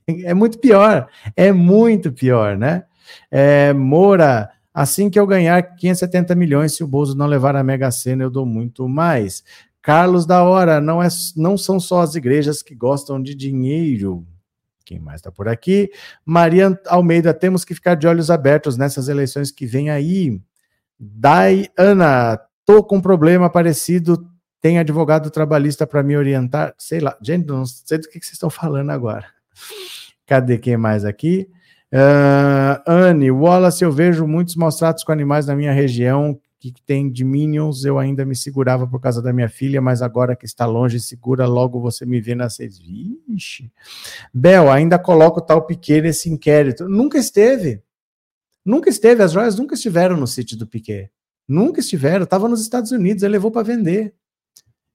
É muito pior, é muito pior, né? É, Moura, Assim que eu ganhar 570 milhões, se o Bozo não levar a Mega Sena, eu dou muito mais. Carlos da Hora, não, é, não são só as igrejas que gostam de dinheiro. Quem mais está por aqui? Maria Almeida, temos que ficar de olhos abertos nessas eleições que vem aí. Ana, tô com um problema parecido. Tem advogado trabalhista para me orientar? Sei lá, gente, não sei do que vocês estão falando agora. Cadê quem mais aqui? Uh, Anne, Wallace, eu vejo muitos maus tratos com animais na minha região que tem de Minions, eu ainda me segurava por causa da minha filha, mas agora que está longe, segura, logo você me vê nas seis. Vixe. Bel, ainda coloca o tal Piquet nesse inquérito. Nunca esteve. Nunca esteve, as joias nunca estiveram no sítio do Piquet. Nunca estiveram, estava nos Estados Unidos, ele levou para vender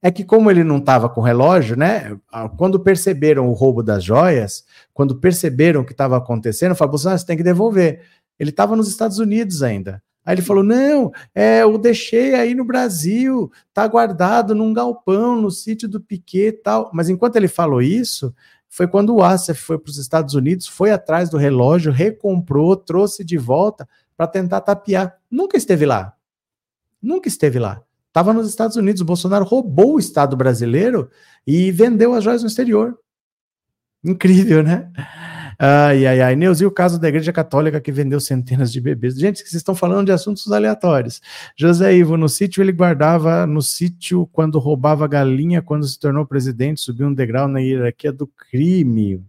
é que como ele não estava com relógio, né? Quando perceberam o roubo das joias, quando perceberam o que estava acontecendo, falou: Bolsonaro, você tem que devolver. Ele estava nos Estados Unidos ainda. Aí ele falou: não, é, eu deixei aí no Brasil, tá guardado num galpão, no sítio do Piquet e tal. Mas enquanto ele falou isso, foi quando o Assef foi para os Estados Unidos, foi atrás do relógio, recomprou, trouxe de volta para tentar tapear. Nunca esteve lá. Nunca esteve lá. Estava nos Estados Unidos. O Bolsonaro roubou o Estado brasileiro e vendeu as joias no exterior. Incrível, né? Ai, ai, ai. Neuzi, o caso da Igreja Católica que vendeu centenas de bebês. Gente, vocês estão falando de assuntos aleatórios. José Ivo, no sítio ele guardava, no sítio, quando roubava galinha, quando se tornou presidente, subiu um degrau na hierarquia do crime.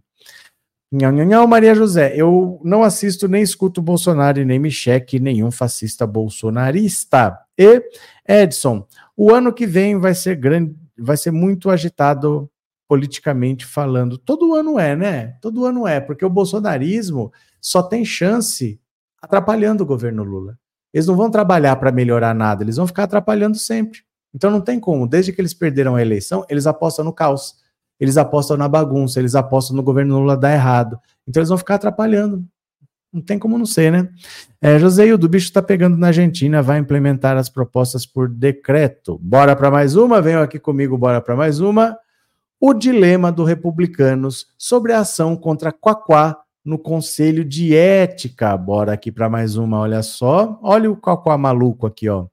Não, Maria José, eu não assisto nem escuto Bolsonaro e nem me cheque nenhum fascista bolsonarista. E Edson, o ano que vem vai ser grande, vai ser muito agitado politicamente falando. Todo ano é, né? Todo ano é, porque o bolsonarismo só tem chance atrapalhando o governo Lula. Eles não vão trabalhar para melhorar nada, eles vão ficar atrapalhando sempre. Então não tem como, desde que eles perderam a eleição, eles apostam no caos. eles apostam na bagunça, eles apostam no governo Lula dar errado. Então eles vão ficar atrapalhando. Não tem como não ser, né? É, José do bicho está pegando na Argentina, vai implementar as propostas por decreto. Bora para mais uma? Venham aqui comigo, bora para mais uma. O dilema do Republicanos sobre a ação contra Quaquá no Conselho de Ética. Bora aqui para mais uma, olha só. Olha o Quaquá maluco aqui, ó.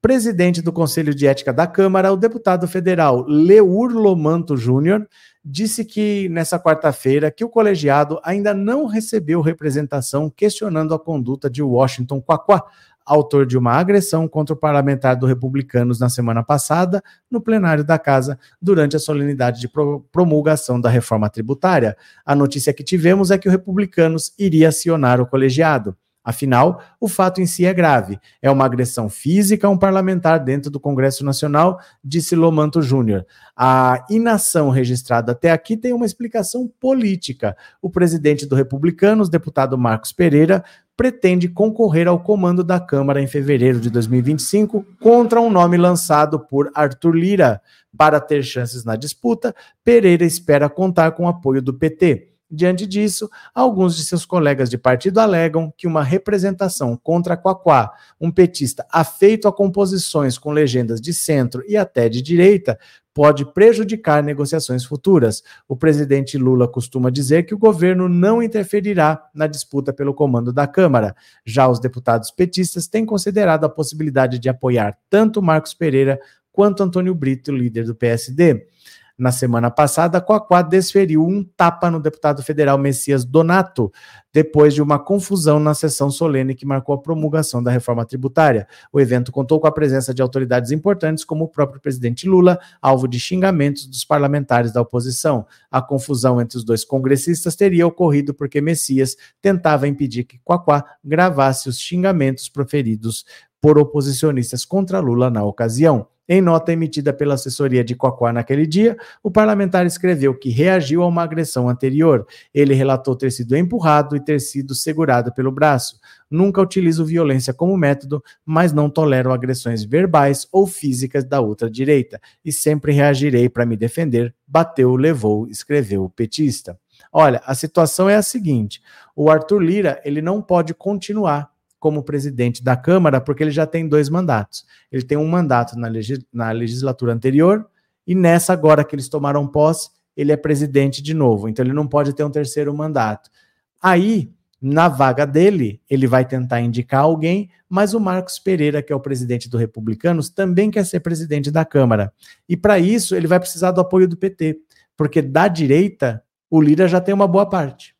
Presidente do Conselho de Ética da Câmara, o deputado federal Leur Lomanto Júnior, disse que nessa quarta-feira que o colegiado ainda não recebeu representação questionando a conduta de Washington Quaquá, autor de uma agressão contra o parlamentar do Republicanos na semana passada, no plenário da casa, durante a solenidade de promulgação da reforma tributária. A notícia que tivemos é que o Republicanos iria acionar o colegiado. Afinal, o fato em si é grave. É uma agressão física a um parlamentar dentro do Congresso Nacional, disse Lomanto Júnior. A inação registrada até aqui tem uma explicação política. O presidente do Republicanos, deputado Marcos Pereira, pretende concorrer ao comando da Câmara em fevereiro de 2025 contra um nome lançado por Arthur Lira. Para ter chances na disputa, Pereira espera contar com o apoio do PT. Diante disso, alguns de seus colegas de partido alegam que uma representação contra Quaquá, um petista afeito a composições com legendas de centro e até de direita, pode prejudicar negociações futuras. O presidente Lula costuma dizer que o governo não interferirá na disputa pelo comando da Câmara. Já os deputados petistas têm considerado a possibilidade de apoiar tanto Marcos Pereira quanto Antônio Brito, líder do PSD. Na semana passada, Coaquá desferiu um tapa no deputado federal Messias Donato, depois de uma confusão na sessão solene que marcou a promulgação da reforma tributária. O evento contou com a presença de autoridades importantes, como o próprio presidente Lula, alvo de xingamentos dos parlamentares da oposição. A confusão entre os dois congressistas teria ocorrido porque Messias tentava impedir que Coaquá gravasse os xingamentos proferidos por oposicionistas contra Lula na ocasião. Em nota emitida pela assessoria de Cocoá naquele dia, o parlamentar escreveu que reagiu a uma agressão anterior. Ele relatou ter sido empurrado e ter sido segurado pelo braço. Nunca utilizo violência como método, mas não tolero agressões verbais ou físicas da outra direita e sempre reagirei para me defender. Bateu, levou, escreveu o petista. Olha, a situação é a seguinte: o Arthur Lira ele não pode continuar como presidente da Câmara, porque ele já tem dois mandatos. Ele tem um mandato na, na legislatura anterior, e nessa agora que eles tomaram posse, ele é presidente de novo. Então ele não pode ter um terceiro mandato. Aí, na vaga dele, ele vai tentar indicar alguém, mas o Marcos Pereira, que é o presidente do Republicanos, também quer ser presidente da Câmara. E para isso, ele vai precisar do apoio do PT, porque da direita, o Lira já tem uma boa parte.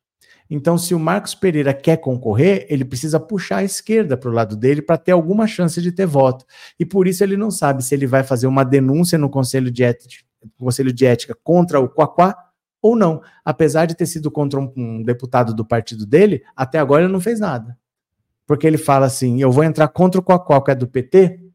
Então, se o Marcos Pereira quer concorrer, ele precisa puxar a esquerda para o lado dele para ter alguma chance de ter voto. E por isso ele não sabe se ele vai fazer uma denúncia no Conselho de Ética, Conselho de Ética contra o Quaquá ou não. Apesar de ter sido contra um, um deputado do partido dele, até agora ele não fez nada. Porque ele fala assim: eu vou entrar contra o Quaquá, que é do PT,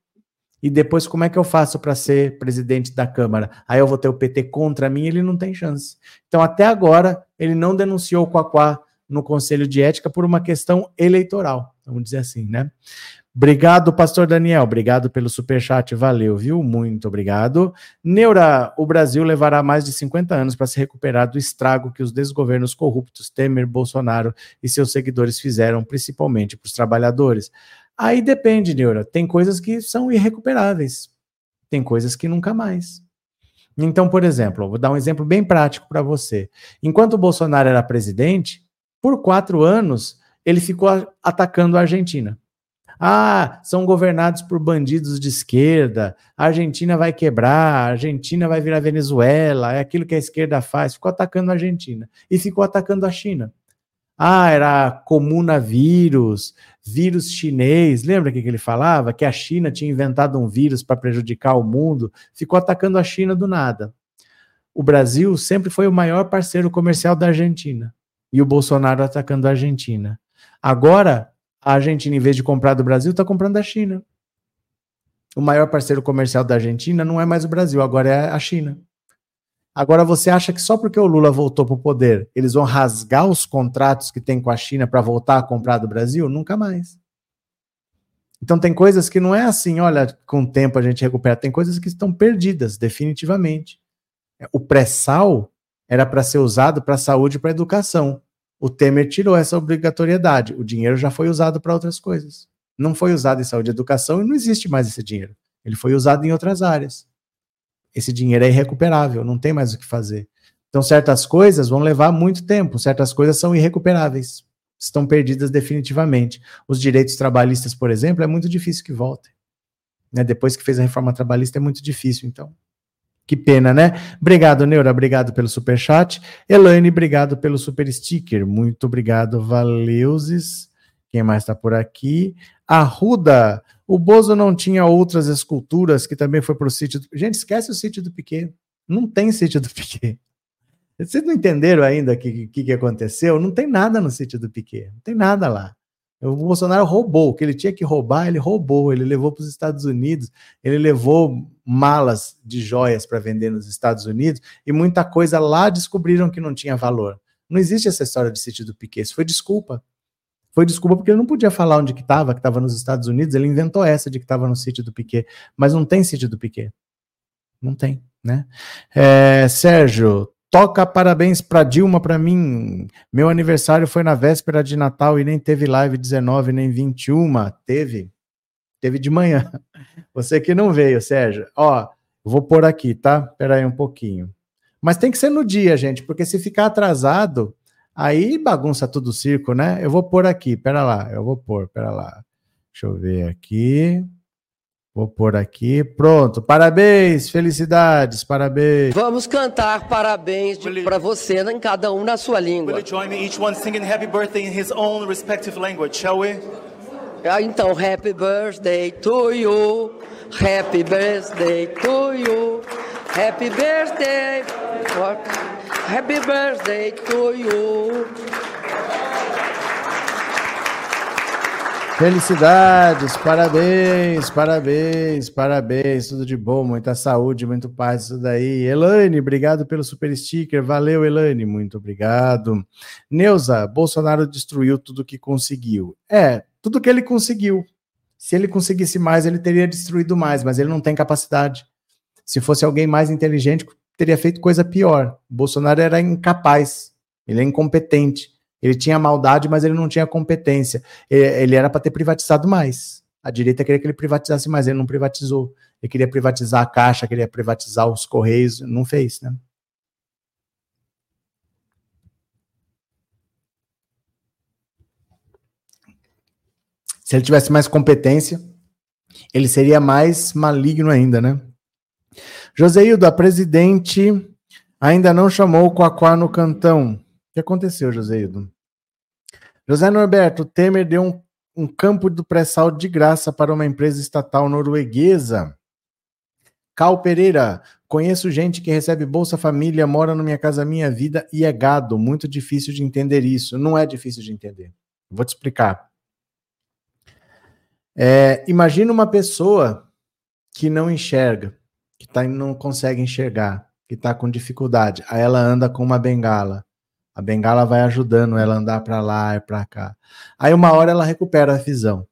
e depois como é que eu faço para ser presidente da Câmara? Aí eu vou ter o PT contra mim, ele não tem chance. Então, até agora, ele não denunciou o Quaquá no Conselho de Ética por uma questão eleitoral, vamos dizer assim, né? Obrigado, pastor Daniel. Obrigado pelo super chat, valeu, viu? Muito obrigado. Neura, o Brasil levará mais de 50 anos para se recuperar do estrago que os desgovernos corruptos Temer, Bolsonaro e seus seguidores fizeram, principalmente para os trabalhadores. Aí depende, Neura. Tem coisas que são irrecuperáveis. Tem coisas que nunca mais. Então, por exemplo, vou dar um exemplo bem prático para você. Enquanto o Bolsonaro era presidente, por quatro anos, ele ficou atacando a Argentina. Ah, são governados por bandidos de esquerda, a Argentina vai quebrar, a Argentina vai virar Venezuela, é aquilo que a esquerda faz. Ficou atacando a Argentina e ficou atacando a China. Ah, era comunavírus, vírus chinês. Lembra que ele falava? Que a China tinha inventado um vírus para prejudicar o mundo. Ficou atacando a China do nada. O Brasil sempre foi o maior parceiro comercial da Argentina. E o Bolsonaro atacando a Argentina. Agora, a Argentina, em vez de comprar do Brasil, está comprando da China. O maior parceiro comercial da Argentina não é mais o Brasil, agora é a China. Agora, você acha que só porque o Lula voltou para o poder, eles vão rasgar os contratos que tem com a China para voltar a comprar do Brasil? Nunca mais. Então, tem coisas que não é assim, olha, com o tempo a gente recupera. Tem coisas que estão perdidas, definitivamente. O pré-sal era para ser usado para saúde e para educação. O Temer tirou essa obrigatoriedade. O dinheiro já foi usado para outras coisas. Não foi usado em saúde e educação e não existe mais esse dinheiro. Ele foi usado em outras áreas. Esse dinheiro é irrecuperável, não tem mais o que fazer. Então, certas coisas vão levar muito tempo, certas coisas são irrecuperáveis, estão perdidas definitivamente. Os direitos trabalhistas, por exemplo, é muito difícil que voltem. Né? Depois que fez a reforma trabalhista, é muito difícil, então. Que pena, né? Obrigado, Neura. Obrigado pelo super chat. Elaine, obrigado pelo super sticker. Muito obrigado, Valeuses. Quem mais está por aqui? Arruda. O Bozo não tinha outras esculturas que também foi para o sítio. Do... Gente, esquece o sítio do Piquet. Não tem sítio do Piquet. Vocês não entenderam ainda o que, que, que aconteceu? Não tem nada no sítio do Piquet. Não tem nada lá. O Bolsonaro roubou, o que ele tinha que roubar, ele roubou. Ele levou para os Estados Unidos, ele levou malas de joias para vender nos Estados Unidos e muita coisa lá descobriram que não tinha valor. Não existe essa história de sítio do Piquet, isso foi desculpa. Foi desculpa porque ele não podia falar onde que estava, que estava nos Estados Unidos, ele inventou essa de que estava no sítio do Piquet, mas não tem sítio do Piquet. Não tem, né? É, Sérgio, Toca parabéns para Dilma para mim. Meu aniversário foi na véspera de Natal e nem teve live 19 nem 21. Teve. Teve de manhã. Você que não veio, Sérgio. Ó, vou pôr aqui, tá? Espera aí um pouquinho. Mas tem que ser no dia, gente, porque se ficar atrasado, aí bagunça tudo o circo, né? Eu vou pôr aqui, pera lá, eu vou pôr, pera lá. Deixa eu ver aqui. Vou pôr aqui. Pronto. Parabéns, felicidades, parabéns. Vamos cantar parabéns para você, em cada um na sua língua. Will you join me each one singing happy birthday in his own respective language, shall we? Ah, então, happy birthday to you. Happy birthday to you. Happy birthday. Happy birthday to you. Felicidades, parabéns, parabéns, parabéns, tudo de bom, muita saúde, muito paz, isso daí. Elaine, obrigado pelo super sticker, valeu, Elaine, muito obrigado. Neuza, Bolsonaro destruiu tudo que conseguiu. É, tudo que ele conseguiu. Se ele conseguisse mais, ele teria destruído mais, mas ele não tem capacidade. Se fosse alguém mais inteligente, teria feito coisa pior. O Bolsonaro era incapaz, ele é incompetente. Ele tinha maldade, mas ele não tinha competência. Ele era para ter privatizado mais. A direita queria que ele privatizasse mais, ele não privatizou. Ele queria privatizar a Caixa, queria privatizar os Correios, não fez, né? Se ele tivesse mais competência, ele seria mais maligno ainda, né? Joseildo, a presidente ainda não chamou o Quaquá no cantão. O que aconteceu, Joseildo? José Norberto, Temer deu um, um campo do pré-sal de graça para uma empresa estatal norueguesa. Cal Pereira, conheço gente que recebe Bolsa Família, mora no Minha Casa Minha Vida e é gado. Muito difícil de entender isso. Não é difícil de entender. Vou te explicar. É, imagina uma pessoa que não enxerga, que tá, não consegue enxergar, que está com dificuldade. Aí ela anda com uma bengala. A bengala vai ajudando ela a andar para lá e para cá. Aí uma hora ela recupera a visão.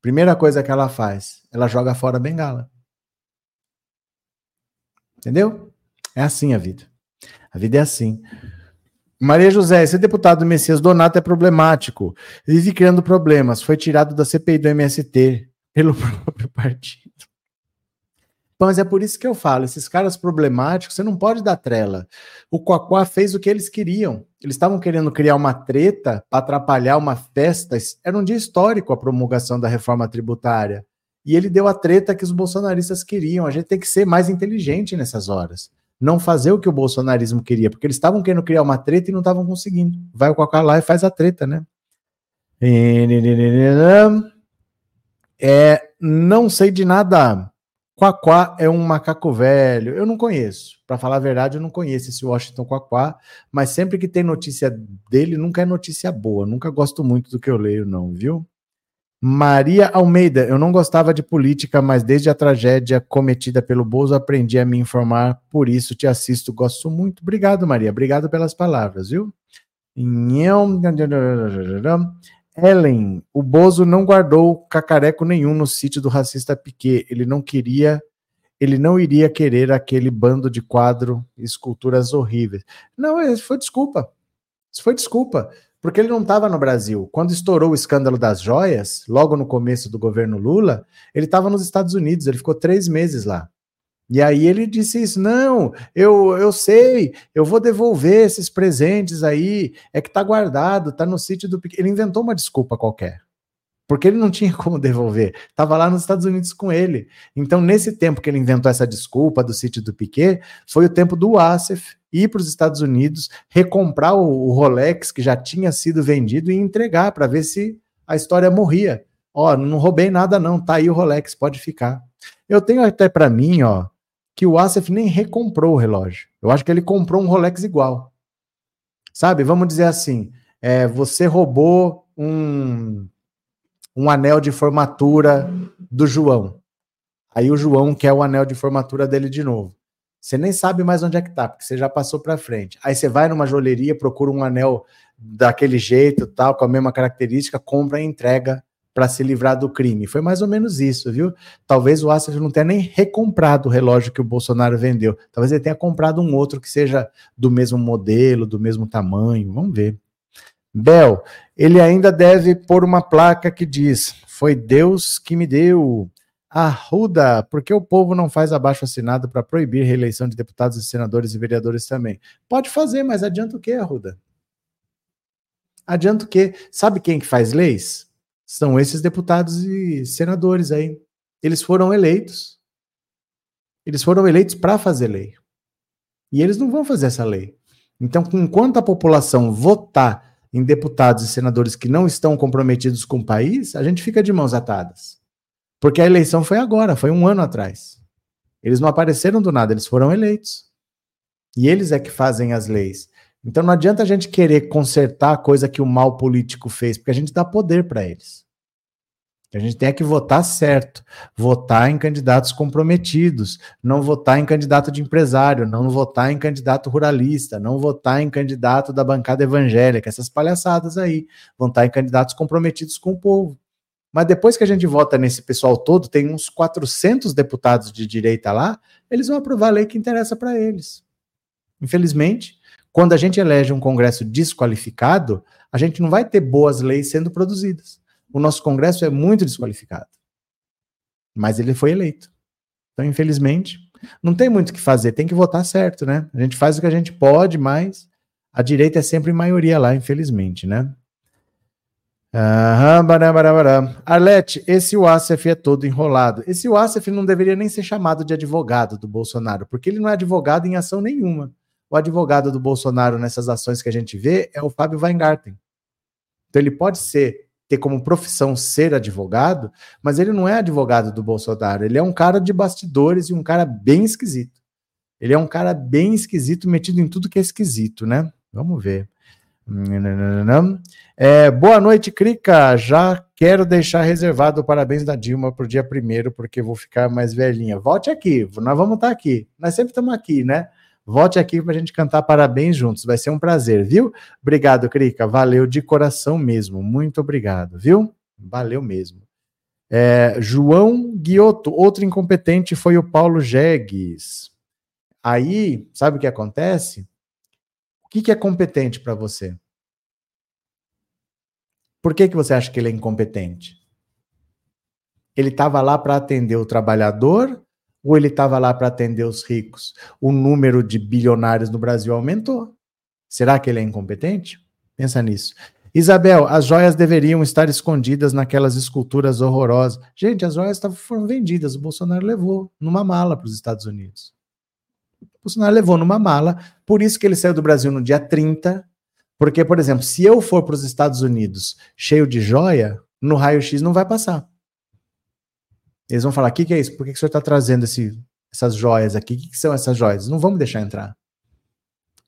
Primeira coisa que ela faz, ela joga fora a bengala. Entendeu? É assim a vida. A vida é assim. Maria José, esse deputado Messias Donato é problemático. Vive criando problemas. Foi tirado da CPI do MST pelo próprio partido. Mas é por isso que eu falo, esses caras problemáticos, você não pode dar trela. O Quaquá fez o que eles queriam. Eles estavam querendo criar uma treta para atrapalhar uma festa. Era um dia histórico a promulgação da reforma tributária. E ele deu a treta que os bolsonaristas queriam. A gente tem que ser mais inteligente nessas horas. Não fazer o que o bolsonarismo queria, porque eles estavam querendo criar uma treta e não estavam conseguindo. Vai o Quaquá lá e faz a treta, né? É, não sei de nada. Quaquá é um macaco velho. Eu não conheço. Para falar a verdade, eu não conheço esse Washington Quaquá, mas sempre que tem notícia dele, nunca é notícia boa. Nunca gosto muito do que eu leio, não, viu? Maria Almeida, eu não gostava de política, mas desde a tragédia cometida pelo Bozo aprendi a me informar, por isso te assisto, gosto muito. Obrigado, Maria, obrigado pelas palavras, viu? Ellen, o Bozo não guardou cacareco nenhum no sítio do racista Piquet. Ele não queria, ele não iria querer aquele bando de quadro, esculturas horríveis. Não, isso foi desculpa. Isso foi desculpa. Porque ele não estava no Brasil. Quando estourou o escândalo das joias, logo no começo do governo Lula, ele estava nos Estados Unidos, ele ficou três meses lá. E aí ele disse isso: não, eu, eu sei, eu vou devolver esses presentes aí, é que tá guardado, tá no sítio do. Ele inventou uma desculpa qualquer porque ele não tinha como devolver. Estava lá nos Estados Unidos com ele. Então, nesse tempo que ele inventou essa desculpa do sítio do Piquet, foi o tempo do Asif ir para os Estados Unidos, recomprar o, o, Rolex que já tinha sido vendido e entregar para ver se a história morria. Ó, não roubei nada não, tá aí o Rolex, pode ficar. Eu tenho até para mim, ó, que o Asif nem recomprou o relógio. Eu acho que ele comprou um Rolex igual. Sabe? Vamos dizer assim, é, você roubou um um anel de formatura do João. Aí o João quer o anel de formatura dele de novo. Você nem sabe mais onde é que tá, porque você já passou para frente. Aí você vai numa joalheria, procura um anel daquele jeito, tal, com a mesma característica, compra e entrega para se livrar do crime. Foi mais ou menos isso, viu? Talvez o Asaf não tenha nem recomprado o relógio que o Bolsonaro vendeu. Talvez ele tenha comprado um outro que seja do mesmo modelo, do mesmo tamanho. Vamos ver. Bel, ele ainda deve pôr uma placa que diz: Foi Deus que me deu. Arruda, por que o povo não faz abaixo assinado para proibir reeleição de deputados e senadores e vereadores também? Pode fazer, mas adianta o que, Arruda? Adianta o quê? Sabe quem que faz leis? São esses deputados e senadores aí. Eles foram eleitos. Eles foram eleitos para fazer lei. E eles não vão fazer essa lei. Então, enquanto a população votar em deputados e senadores que não estão comprometidos com o país, a gente fica de mãos atadas. Porque a eleição foi agora, foi um ano atrás. Eles não apareceram do nada, eles foram eleitos. E eles é que fazem as leis. Então não adianta a gente querer consertar a coisa que o mal político fez, porque a gente dá poder para eles. A gente tem que votar certo, votar em candidatos comprometidos, não votar em candidato de empresário, não votar em candidato ruralista, não votar em candidato da bancada evangélica, essas palhaçadas aí, votar em candidatos comprometidos com o povo. Mas depois que a gente vota nesse pessoal todo, tem uns 400 deputados de direita lá, eles vão aprovar a lei que interessa para eles. Infelizmente, quando a gente elege um Congresso desqualificado, a gente não vai ter boas leis sendo produzidas o nosso Congresso é muito desqualificado. Mas ele foi eleito. Então, infelizmente, não tem muito o que fazer, tem que votar certo, né? A gente faz o que a gente pode, mas a direita é sempre maioria lá, infelizmente, né? Aham, Arlete, esse UASF é todo enrolado. Esse UASF não deveria nem ser chamado de advogado do Bolsonaro, porque ele não é advogado em ação nenhuma. O advogado do Bolsonaro nessas ações que a gente vê é o Fábio Weingarten. Então ele pode ser ter como profissão ser advogado, mas ele não é advogado do Bolsonaro, ele é um cara de bastidores e um cara bem esquisito. Ele é um cara bem esquisito, metido em tudo que é esquisito, né? Vamos ver. É, boa noite, Crica. Já quero deixar reservado o parabéns da Dilma para o dia primeiro, porque vou ficar mais velhinha. Volte aqui, nós vamos estar aqui. Nós sempre estamos aqui, né? Volte aqui para a gente cantar parabéns juntos. Vai ser um prazer, viu? Obrigado, Crica. Valeu de coração mesmo. Muito obrigado, viu? Valeu mesmo. É, João Guioto, outro incompetente foi o Paulo Jegues. Aí, sabe o que acontece? O que, que é competente para você? Por que, que você acha que ele é incompetente? Ele estava lá para atender o trabalhador ou ele estava lá para atender os ricos? O número de bilionários no Brasil aumentou. Será que ele é incompetente? Pensa nisso. Isabel, as joias deveriam estar escondidas naquelas esculturas horrorosas. Gente, as joias foram vendidas, o Bolsonaro levou numa mala para os Estados Unidos. O Bolsonaro levou numa mala, por isso que ele saiu do Brasil no dia 30. Porque, por exemplo, se eu for para os Estados Unidos cheio de joia, no raio-x não vai passar. Eles vão falar: o que, que, é isso? Por que, que o senhor está trazendo esse, essas joias aqui? O que, que, são essas joias? Não me deixar entrar.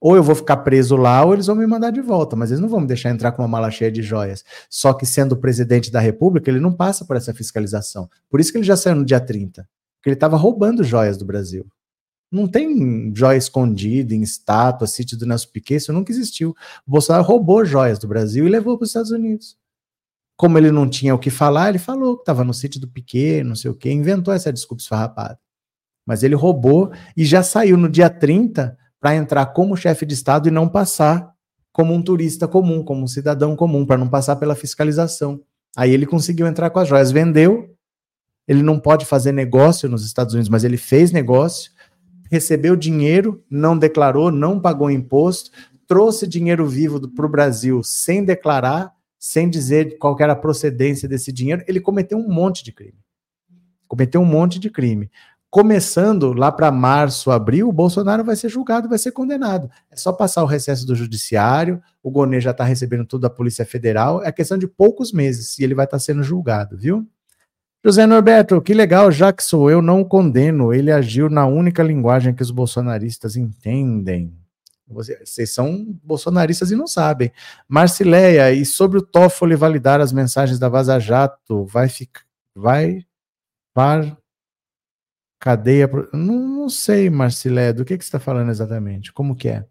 Ou eu vou ficar preso lá, ou eles vão me mandar de volta, mas eles não vão me deixar entrar com uma mala cheia de joias. Só que, sendo presidente da República, ele não passa por essa fiscalização. Por isso que ele já saiu no dia 30. Porque ele estava roubando joias do Brasil. Não tem joia escondida em estátua, sítio do Nelson Piquet, isso nunca existiu. O Bolsonaro roubou joias do Brasil e levou para os Estados Unidos. Como ele não tinha o que falar, ele falou que estava no sítio do Piquet, não sei o quê, inventou essa desculpa esfarrapada. Mas ele roubou e já saiu no dia 30 para entrar como chefe de Estado e não passar como um turista comum, como um cidadão comum, para não passar pela fiscalização. Aí ele conseguiu entrar com as joias, vendeu. Ele não pode fazer negócio nos Estados Unidos, mas ele fez negócio, recebeu dinheiro, não declarou, não pagou imposto, trouxe dinheiro vivo para o Brasil sem declarar, sem dizer qual era a procedência desse dinheiro. Ele cometeu um monte de crime. Cometeu um monte de crime começando lá para março, abril, o Bolsonaro vai ser julgado, vai ser condenado. É só passar o recesso do judiciário, o Gonê já está recebendo tudo da Polícia Federal, é questão de poucos meses e ele vai estar tá sendo julgado, viu? José Norberto, que legal, já que sou eu, não condeno. Ele agiu na única linguagem que os bolsonaristas entendem. Vocês são bolsonaristas e não sabem. Marcileia, e sobre o Toffoli validar as mensagens da Vaza Jato, vai ficar. Vai. Par Cadeia. Não, não sei, Marcilé, do que, que você está falando exatamente? Como que é?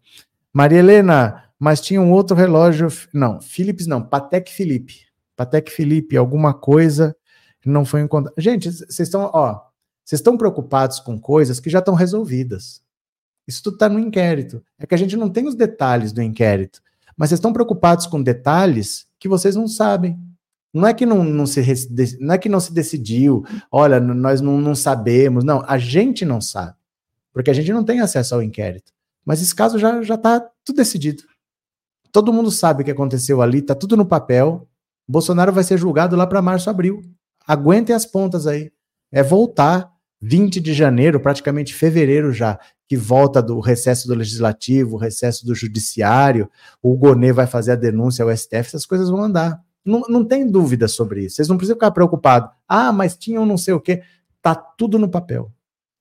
Maria Helena, mas tinha um outro relógio. Não, Philips não, Patek Philippe. Patek Philippe, alguma coisa não foi encontrada. Gente, vocês estão, ó, vocês estão preocupados com coisas que já estão resolvidas. Isso tudo está no inquérito. É que a gente não tem os detalhes do inquérito. Mas vocês estão preocupados com detalhes que vocês não sabem. Não é que não, não, se, não é que não se decidiu, olha, nós não, não sabemos. Não, a gente não sabe. Porque a gente não tem acesso ao inquérito. Mas esse caso já está tudo decidido. Todo mundo sabe o que aconteceu ali, está tudo no papel. Bolsonaro vai ser julgado lá para março, abril. Aguentem as pontas aí. É voltar 20 de janeiro, praticamente fevereiro já, que volta do recesso do legislativo, recesso do judiciário, o Gonê vai fazer a denúncia ao STF, essas coisas vão andar. Não, não tem dúvida sobre isso. Vocês não precisam ficar preocupados. Ah, mas tinha um não sei o quê. Tá tudo no papel.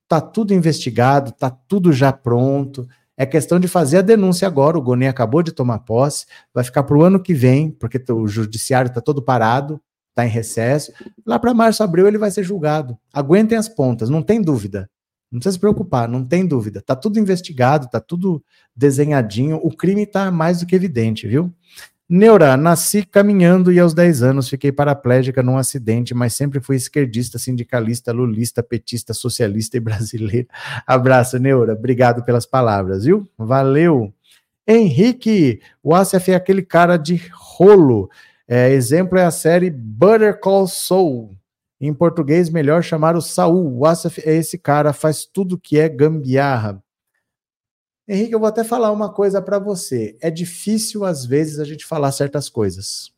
Tá tudo investigado, tá tudo já pronto. É questão de fazer a denúncia agora. O Gonê acabou de tomar posse, vai ficar para o ano que vem, porque o judiciário está todo parado, está em recesso. Lá para março, abril, ele vai ser julgado. Aguentem as pontas, não tem dúvida. Não precisa se preocupar, não tem dúvida. Tá tudo investigado, tá tudo desenhadinho. O crime está mais do que evidente, viu? Neura, nasci caminhando e aos 10 anos fiquei paraplégica num acidente, mas sempre fui esquerdista, sindicalista, lulista, petista, socialista e brasileiro. Abraço, Neura. Obrigado pelas palavras, viu? Valeu. Henrique, o Asaf é aquele cara de rolo. É, exemplo é a série Butter Call Saul. Em português, melhor chamar o Saul. O Asaf é esse cara, faz tudo que é gambiarra. Henrique, eu vou até falar uma coisa para você. É difícil, às vezes, a gente falar certas coisas.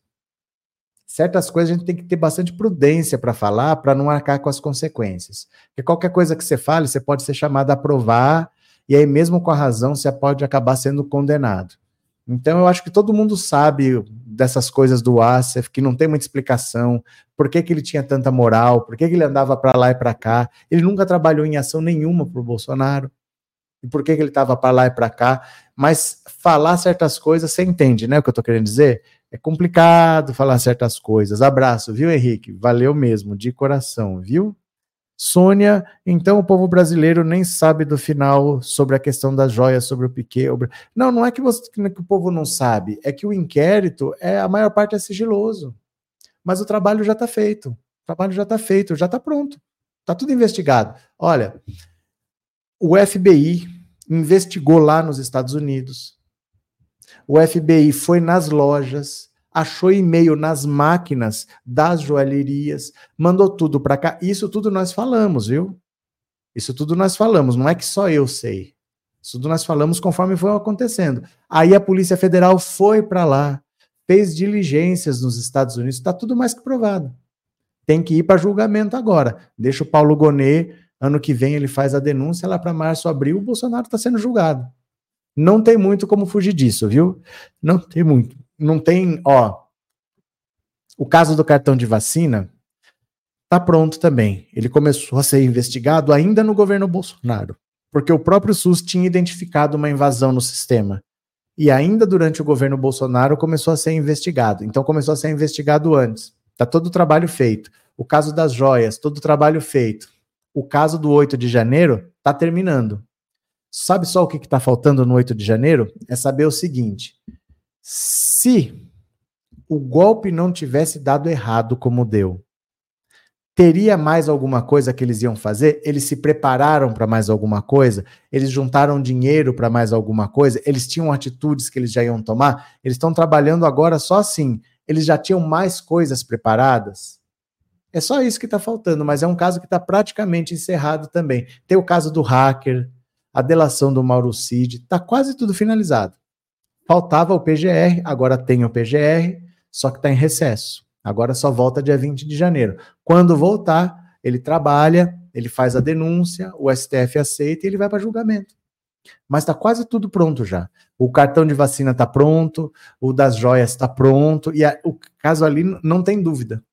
Certas coisas a gente tem que ter bastante prudência para falar, para não arcar com as consequências. Porque qualquer coisa que você fale, você pode ser chamado a provar, e aí, mesmo com a razão, você pode acabar sendo condenado. Então, eu acho que todo mundo sabe dessas coisas do Asif, que não tem muita explicação, por que, que ele tinha tanta moral, por que, que ele andava para lá e para cá. Ele nunca trabalhou em ação nenhuma para o Bolsonaro e por que, que ele estava para lá e para cá, mas falar certas coisas, você entende, né? O que eu estou querendo dizer? É complicado falar certas coisas. Abraço, viu, Henrique? Valeu mesmo, de coração, viu? Sônia, então o povo brasileiro nem sabe do final sobre a questão das joias, sobre o Piquet. Não, não é que, você, que o povo não sabe, é que o inquérito, é a maior parte é sigiloso. Mas o trabalho já está feito. O trabalho já está feito, já está pronto. Está tudo investigado. Olha, o FBI investigou lá nos Estados Unidos. O FBI foi nas lojas, achou e-mail nas máquinas das joalherias, mandou tudo para cá. Isso tudo nós falamos, viu? Isso tudo nós falamos, não é que só eu sei. Isso tudo nós falamos conforme foi acontecendo. Aí a Polícia Federal foi para lá, fez diligências nos Estados Unidos, está tudo mais que provado. Tem que ir para julgamento agora. Deixa o Paulo Gonet Ano que vem ele faz a denúncia, lá para março, abril, o Bolsonaro está sendo julgado. Não tem muito como fugir disso, viu? Não tem muito. Não tem, ó. O caso do cartão de vacina está pronto também. Ele começou a ser investigado ainda no governo Bolsonaro, porque o próprio SUS tinha identificado uma invasão no sistema. E ainda durante o governo Bolsonaro começou a ser investigado. Então começou a ser investigado antes. Está todo o trabalho feito. O caso das joias, todo o trabalho feito o caso do 8 de janeiro está terminando. Sabe só o que está faltando no 8 de janeiro? É saber o seguinte: se o golpe não tivesse dado errado como deu, Teria mais alguma coisa que eles iam fazer? Eles se prepararam para mais alguma coisa? Eles juntaram dinheiro para mais alguma coisa? Eles tinham atitudes que eles já iam tomar? Eles estão trabalhando agora só assim. Eles já tinham mais coisas preparadas? É só isso que está faltando, mas é um caso que está praticamente encerrado também. Tem o caso do hacker, a delação do Mauro Cid, está quase tudo finalizado. Faltava o PGR, agora tem o PGR, só que está em recesso. Agora só volta dia 20 de janeiro. Quando voltar, ele trabalha, ele faz a denúncia, o STF aceita e ele vai para julgamento. Mas está quase tudo pronto já. O cartão de vacina está pronto, o das joias está pronto, e a, o caso ali não tem dúvida.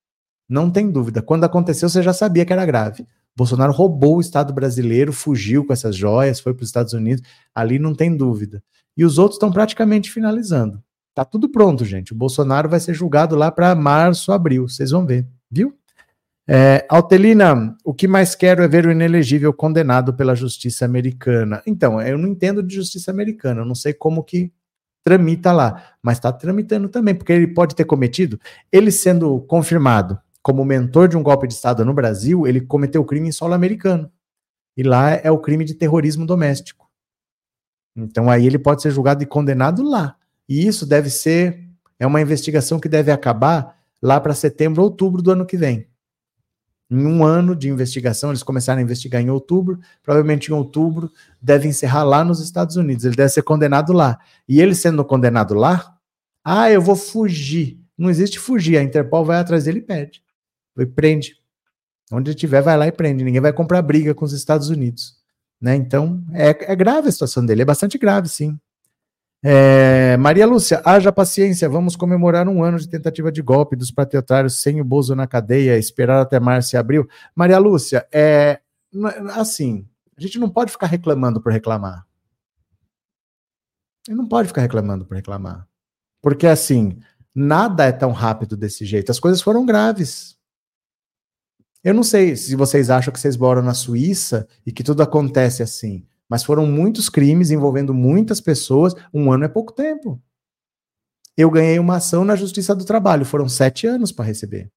Não tem dúvida. Quando aconteceu, você já sabia que era grave. Bolsonaro roubou o Estado brasileiro, fugiu com essas joias, foi para os Estados Unidos. Ali não tem dúvida. E os outros estão praticamente finalizando. Tá tudo pronto, gente. O Bolsonaro vai ser julgado lá para março, abril. Vocês vão ver, viu? É, Altelina, o que mais quero é ver o inelegível condenado pela justiça americana. Então, eu não entendo de justiça americana, eu não sei como que tramita lá, mas está tramitando também, porque ele pode ter cometido, ele sendo confirmado como mentor de um golpe de Estado no Brasil, ele cometeu crime em solo americano. E lá é o crime de terrorismo doméstico. Então aí ele pode ser julgado e condenado lá. E isso deve ser, é uma investigação que deve acabar lá para setembro, outubro do ano que vem. Em um ano de investigação, eles começaram a investigar em outubro, provavelmente em outubro deve encerrar lá nos Estados Unidos. Ele deve ser condenado lá. E ele sendo condenado lá, ah, eu vou fugir. Não existe fugir. A Interpol vai atrás dele e pede. E prende. Onde ele estiver, vai lá e prende. Ninguém vai comprar briga com os Estados Unidos. Né? Então, é, é grave a situação dele. É bastante grave, sim. É, Maria Lúcia, haja paciência, vamos comemorar um ano de tentativa de golpe dos patriotários sem o Bozo na cadeia, esperar até março e abril. Maria Lúcia, é assim, a gente não pode ficar reclamando por reclamar. Não pode ficar reclamando por reclamar. Porque assim, nada é tão rápido desse jeito. As coisas foram graves. Eu não sei se vocês acham que vocês moram na Suíça e que tudo acontece assim. Mas foram muitos crimes envolvendo muitas pessoas. Um ano é pouco tempo. Eu ganhei uma ação na Justiça do Trabalho. Foram sete anos para receber.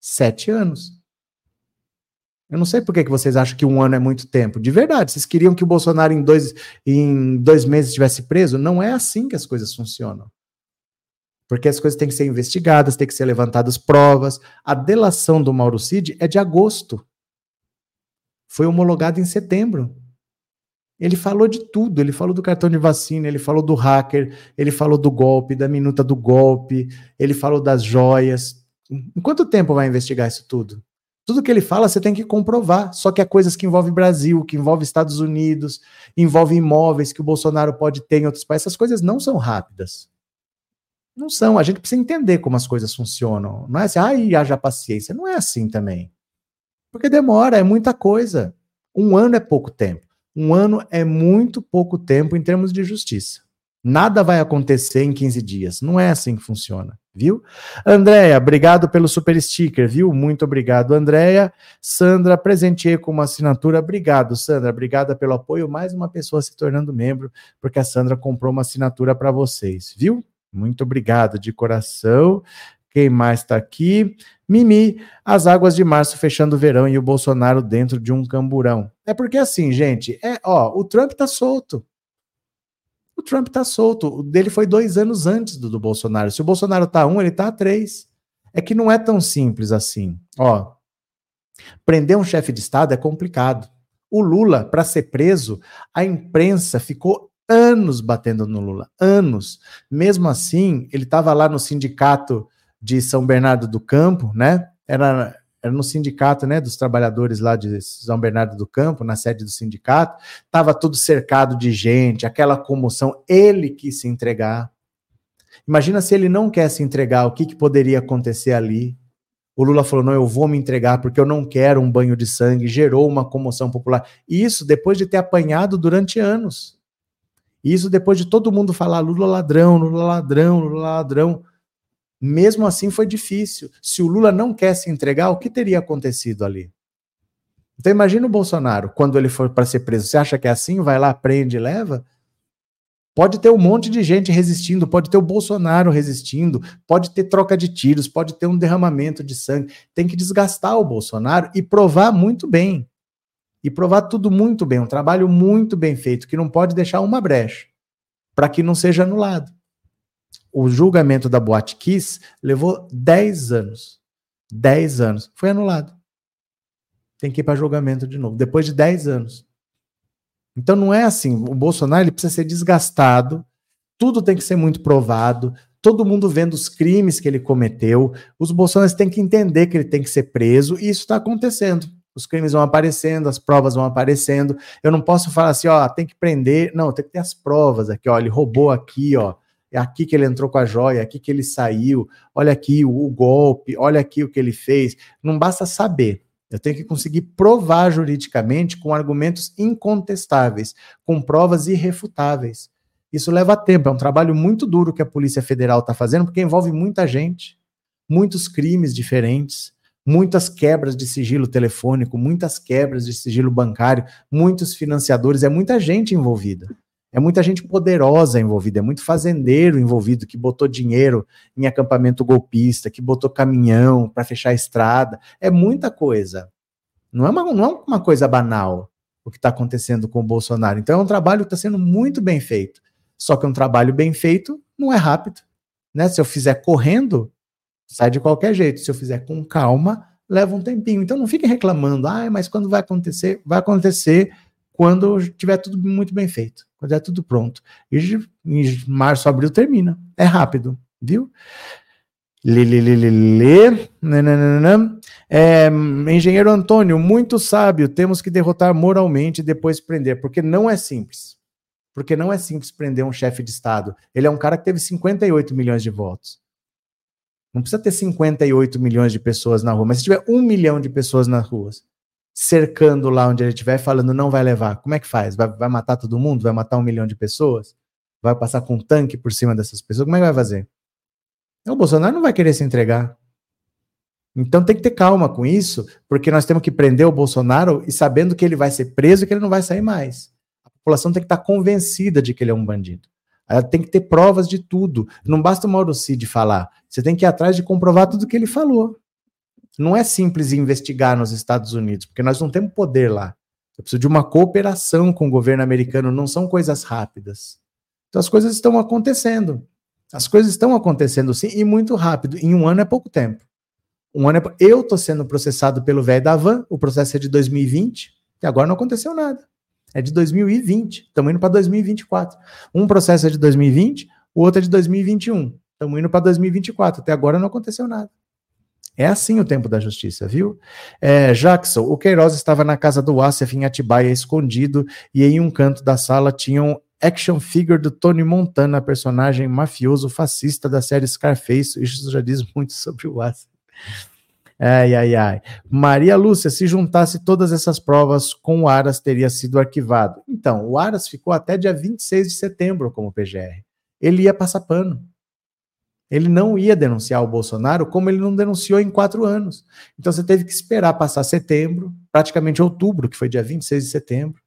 Sete anos. Eu não sei por que, que vocês acham que um ano é muito tempo. De verdade, vocês queriam que o Bolsonaro em dois, em dois meses estivesse preso? Não é assim que as coisas funcionam. Porque as coisas têm que ser investigadas, têm que ser levantadas provas. A delação do Mauro Cid é de agosto. Foi homologada em setembro. Ele falou de tudo, ele falou do cartão de vacina, ele falou do hacker, ele falou do golpe, da minuta do golpe, ele falou das joias. Em quanto tempo vai investigar isso tudo? Tudo que ele fala você tem que comprovar, só que é coisas que envolvem Brasil, que envolvem Estados Unidos, envolve imóveis que o Bolsonaro pode ter em outros países. Essas coisas não são rápidas. Não são. A gente precisa entender como as coisas funcionam. Não é assim, ai, haja paciência. Não é assim também. Porque demora, é muita coisa. Um ano é pouco tempo. Um ano é muito pouco tempo em termos de justiça. Nada vai acontecer em 15 dias. Não é assim que funciona, viu? Andréia, obrigado pelo super sticker, viu? Muito obrigado, Andréia. Sandra, presenteei com uma assinatura. Obrigado, Sandra. Obrigada pelo apoio. Mais uma pessoa se tornando membro, porque a Sandra comprou uma assinatura para vocês, viu? Muito obrigado de coração. Quem mais está aqui? Mimi, as águas de março fechando o verão e o Bolsonaro dentro de um camburão. É porque assim, gente, é, ó, o Trump tá solto. O Trump tá solto. O dele foi dois anos antes do, do Bolsonaro. Se o Bolsonaro tá um, ele tá três. É que não é tão simples assim. Ó, prender um chefe de Estado é complicado. O Lula, para ser preso, a imprensa ficou anos batendo no Lula, anos. Mesmo assim, ele estava lá no sindicato de São Bernardo do Campo, né? Era, era no sindicato, né, dos trabalhadores lá de São Bernardo do Campo, na sede do sindicato, estava tudo cercado de gente, aquela comoção, ele quis se entregar. Imagina se ele não quer se entregar, o que, que poderia acontecer ali? O Lula falou: não, eu vou me entregar porque eu não quero um banho de sangue, gerou uma comoção popular. Isso depois de ter apanhado durante anos. Isso depois de todo mundo falar Lula ladrão, Lula ladrão, Lula ladrão. Mesmo assim foi difícil. Se o Lula não quer se entregar, o que teria acontecido ali? Então imagina o Bolsonaro, quando ele for para ser preso, você acha que é assim? Vai lá, prende, leva? Pode ter um monte de gente resistindo, pode ter o Bolsonaro resistindo, pode ter troca de tiros, pode ter um derramamento de sangue. Tem que desgastar o Bolsonaro e provar muito bem. E provar tudo muito bem, um trabalho muito bem feito, que não pode deixar uma brecha para que não seja anulado. O julgamento da Boate Kiss levou 10 anos. 10 anos. Foi anulado. Tem que ir para julgamento de novo, depois de 10 anos. Então não é assim. O Bolsonaro ele precisa ser desgastado, tudo tem que ser muito provado, todo mundo vendo os crimes que ele cometeu. Os bolsonaristas têm que entender que ele tem que ser preso, e isso está acontecendo. Os crimes vão aparecendo, as provas vão aparecendo. Eu não posso falar assim, ó, tem que prender. Não, tem que ter as provas aqui, ó. Ele roubou aqui, ó. É aqui que ele entrou com a joia, é aqui que ele saiu. Olha aqui o, o golpe, olha aqui o que ele fez. Não basta saber. Eu tenho que conseguir provar juridicamente com argumentos incontestáveis, com provas irrefutáveis. Isso leva tempo, é um trabalho muito duro que a Polícia Federal está fazendo, porque envolve muita gente, muitos crimes diferentes, muitas quebras de sigilo telefônico, muitas quebras de sigilo bancário, muitos financiadores, é muita gente envolvida. É muita gente poderosa envolvida, é muito fazendeiro envolvido que botou dinheiro em acampamento golpista, que botou caminhão para fechar a estrada. É muita coisa. Não é uma, não é uma coisa banal o que está acontecendo com o Bolsonaro. Então é um trabalho que está sendo muito bem feito. Só que um trabalho bem feito não é rápido. Né? Se eu fizer correndo, sai de qualquer jeito. Se eu fizer com calma, leva um tempinho. Então não fiquem reclamando, ah, mas quando vai acontecer? Vai acontecer quando tiver tudo muito bem feito, quando é tudo pronto. E em março, abril termina. É rápido, viu? Lê. É, engenheiro Antônio, muito sábio, temos que derrotar moralmente e depois prender, porque não é simples. Porque não é simples prender um chefe de Estado. Ele é um cara que teve 58 milhões de votos. Não precisa ter 58 milhões de pessoas na rua, mas se tiver um milhão de pessoas nas ruas, cercando lá onde ele estiver, falando não vai levar. Como é que faz? Vai, vai matar todo mundo? Vai matar um milhão de pessoas? Vai passar com um tanque por cima dessas pessoas? Como é que vai fazer? O Bolsonaro não vai querer se entregar. Então tem que ter calma com isso, porque nós temos que prender o Bolsonaro e sabendo que ele vai ser preso e que ele não vai sair mais. A população tem que estar convencida de que ele é um bandido. Ela tem que ter provas de tudo. Não basta o Mauro Cid falar. Você tem que ir atrás de comprovar tudo que ele falou. Não é simples investigar nos Estados Unidos, porque nós não temos poder lá. Eu preciso de uma cooperação com o governo americano, não são coisas rápidas. Então as coisas estão acontecendo. As coisas estão acontecendo sim e muito rápido. Em um ano é pouco tempo. Um ano é... Eu estou sendo processado pelo velho da Van, o processo é de 2020, e agora não aconteceu nada. É de 2020, estamos indo para 2024. Um processo é de 2020, o outro é de 2021. Estamos indo para 2024. Até agora não aconteceu nada. É assim o tempo da justiça, viu? É, Jackson, o Queiroz estava na casa do Assef em Atibaia, escondido, e em um canto da sala tinha um action figure do Tony Montana, personagem mafioso fascista da série Scarface. Isso já diz muito sobre o Assef. Ai, ai, ai. Maria Lúcia, se juntasse todas essas provas com o Aras, teria sido arquivado. Então, o Aras ficou até dia 26 de setembro como PGR. Ele ia passar pano. Ele não ia denunciar o Bolsonaro como ele não denunciou em quatro anos. Então você teve que esperar passar setembro, praticamente outubro, que foi dia 26 de setembro,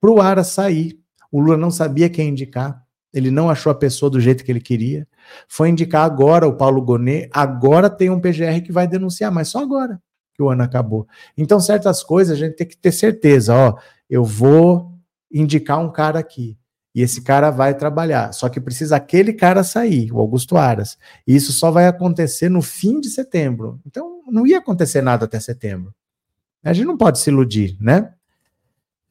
para o Ara sair. O Lula não sabia quem indicar, ele não achou a pessoa do jeito que ele queria. Foi indicar agora o Paulo Gonet, agora tem um PGR que vai denunciar, mas só agora que o ano acabou. Então, certas coisas a gente tem que ter certeza, ó, eu vou indicar um cara aqui. E esse cara vai trabalhar. Só que precisa aquele cara sair, o Augusto Aras. E isso só vai acontecer no fim de setembro. Então, não ia acontecer nada até setembro. A gente não pode se iludir, né?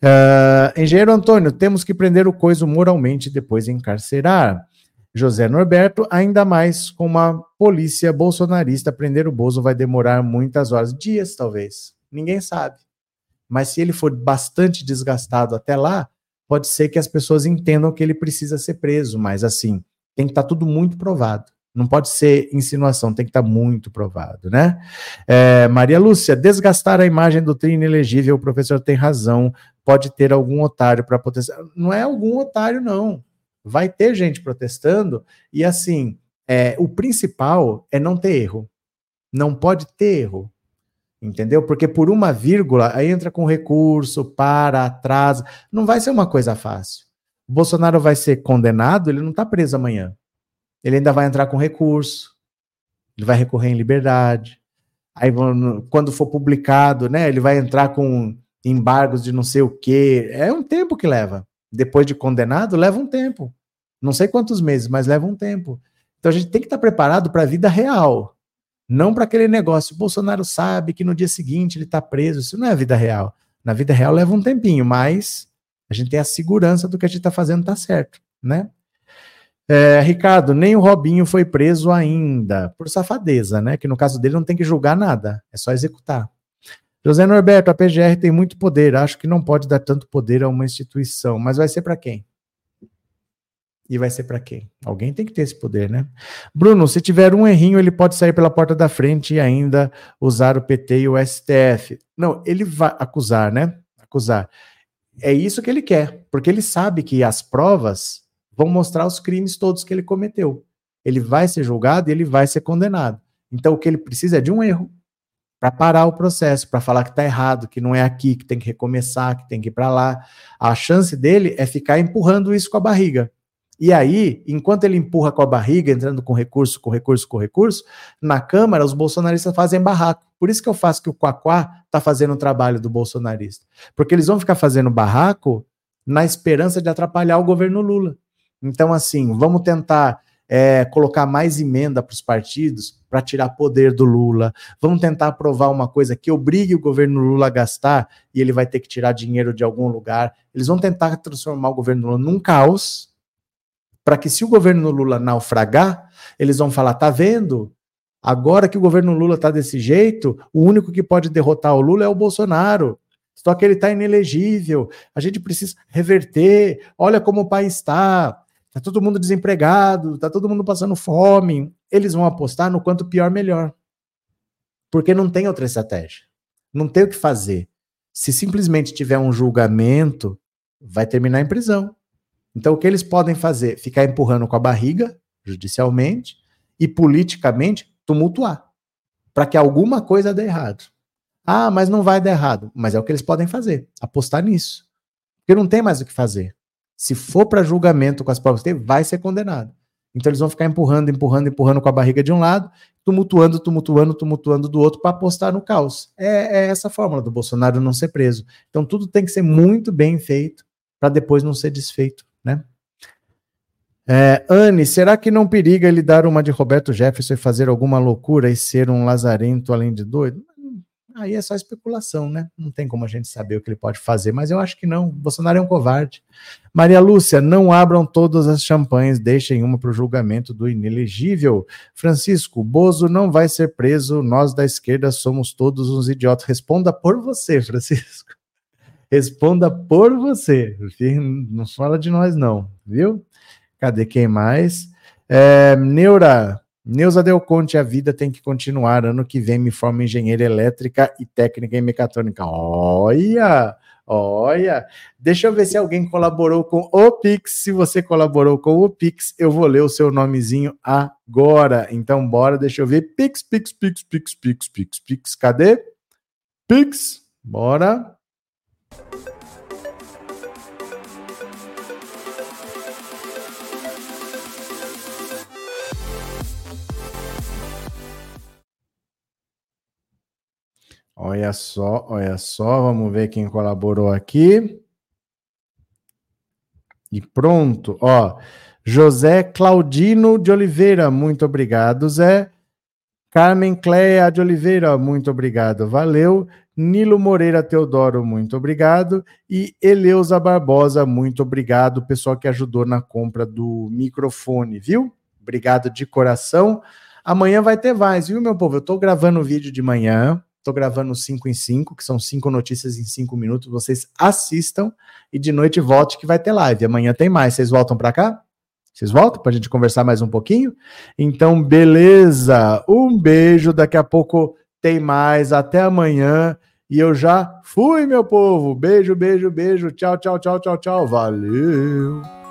Uh, engenheiro Antônio, temos que prender o coiso moralmente e depois encarcerar. José Norberto, ainda mais com uma polícia bolsonarista, prender o Bozo vai demorar muitas horas, dias talvez. Ninguém sabe. Mas se ele for bastante desgastado até lá, pode ser que as pessoas entendam que ele precisa ser preso, mas assim, tem que estar tá tudo muito provado. Não pode ser insinuação, tem que estar tá muito provado, né? É, Maria Lúcia, desgastar a imagem do tri inelegível, o professor tem razão, pode ter algum otário para protestar. Não é algum otário, não. Vai ter gente protestando, e assim, é, o principal é não ter erro. Não pode ter erro entendeu? Porque por uma vírgula, aí entra com recurso, para, atrasa, não vai ser uma coisa fácil. O Bolsonaro vai ser condenado, ele não está preso amanhã. Ele ainda vai entrar com recurso, ele vai recorrer em liberdade. Aí, quando for publicado, né, ele vai entrar com embargos de não sei o quê. É um tempo que leva. Depois de condenado, leva um tempo. Não sei quantos meses, mas leva um tempo. Então a gente tem que estar preparado para a vida real. Não para aquele negócio. O Bolsonaro sabe que no dia seguinte ele está preso. Isso não é a vida real. Na vida real leva um tempinho, mas a gente tem a segurança do que a gente está fazendo está certo, né? É, Ricardo, nem o Robinho foi preso ainda, por safadeza, né? Que no caso dele não tem que julgar nada, é só executar. José Norberto, a PGR tem muito poder, acho que não pode dar tanto poder a uma instituição, mas vai ser para quem? E vai ser para quem? Alguém tem que ter esse poder, né? Bruno, se tiver um errinho, ele pode sair pela porta da frente e ainda usar o PT e o STF. Não, ele vai acusar, né? Acusar. É isso que ele quer, porque ele sabe que as provas vão mostrar os crimes todos que ele cometeu. Ele vai ser julgado e ele vai ser condenado. Então, o que ele precisa é de um erro para parar o processo, para falar que está errado, que não é aqui, que tem que recomeçar, que tem que ir para lá. A chance dele é ficar empurrando isso com a barriga. E aí, enquanto ele empurra com a barriga, entrando com recurso, com recurso, com recurso, na Câmara os bolsonaristas fazem barraco. Por isso que eu faço que o Quaquá está fazendo o trabalho do bolsonarista. Porque eles vão ficar fazendo barraco na esperança de atrapalhar o governo Lula. Então, assim, vamos tentar é, colocar mais emenda para os partidos para tirar poder do Lula. Vamos tentar aprovar uma coisa que obrigue o governo Lula a gastar e ele vai ter que tirar dinheiro de algum lugar. Eles vão tentar transformar o governo Lula num caos para que se o governo Lula naufragar, eles vão falar, tá vendo? Agora que o governo Lula está desse jeito, o único que pode derrotar o Lula é o Bolsonaro. Só que ele está inelegível. A gente precisa reverter. Olha como o país está. Está todo mundo desempregado, está todo mundo passando fome. Eles vão apostar no quanto pior, melhor. Porque não tem outra estratégia. Não tem o que fazer. Se simplesmente tiver um julgamento, vai terminar em prisão. Então, o que eles podem fazer? Ficar empurrando com a barriga, judicialmente, e politicamente tumultuar, para que alguma coisa dê errado. Ah, mas não vai dar errado. Mas é o que eles podem fazer, apostar nisso. Porque não tem mais o que fazer. Se for para julgamento com as provas que vai ser condenado. Então eles vão ficar empurrando, empurrando, empurrando com a barriga de um lado, tumultuando, tumultuando, tumultuando do outro para apostar no caos. É, é, essa a fórmula do Bolsonaro não ser preso. Então tudo tem que ser muito bem feito para depois não ser desfeito né? É, Anne, será que não periga ele dar uma de Roberto Jefferson e fazer alguma loucura e ser um lazarento além de doido? Aí é só especulação, né? Não tem como a gente saber o que ele pode fazer, mas eu acho que não. Bolsonaro é um covarde. Maria Lúcia, não abram todas as champanhes, deixem uma para o julgamento do inelegível. Francisco, Bozo não vai ser preso, nós da esquerda somos todos uns idiotas. Responda por você, Francisco. Responda por você. Não fala de nós, não, viu? Cadê quem mais? É, Neura, Neuza Del Conte, a vida tem que continuar. Ano que vem me formo engenheira elétrica e técnica em mecatrônica. Olha! Olha, deixa eu ver se alguém colaborou com o Pix. Se você colaborou com o Pix, eu vou ler o seu nomezinho agora. Então, bora, deixa eu ver. Pix, Pix, Pix, Pix, Pix, Pix, Pix. Cadê? Pix, bora. Olha só, olha só, vamos ver quem colaborou aqui. E pronto, ó. José Claudino de Oliveira, muito obrigado, Zé. Carmen Cleia de Oliveira, muito obrigado, valeu. Nilo Moreira Teodoro, muito obrigado. E Eleusa Barbosa, muito obrigado, pessoal que ajudou na compra do microfone, viu? Obrigado de coração. Amanhã vai ter mais, viu, meu povo? Eu estou gravando o vídeo de manhã, estou gravando 5 em 5, que são cinco notícias em cinco minutos. Vocês assistam e de noite volte que vai ter live. Amanhã tem mais. Vocês voltam para cá? Vocês voltam para a gente conversar mais um pouquinho? Então, beleza. Um beijo. Daqui a pouco tem mais. Até amanhã. E eu já fui, meu povo. Beijo, beijo, beijo. Tchau, tchau, tchau, tchau, tchau. Valeu.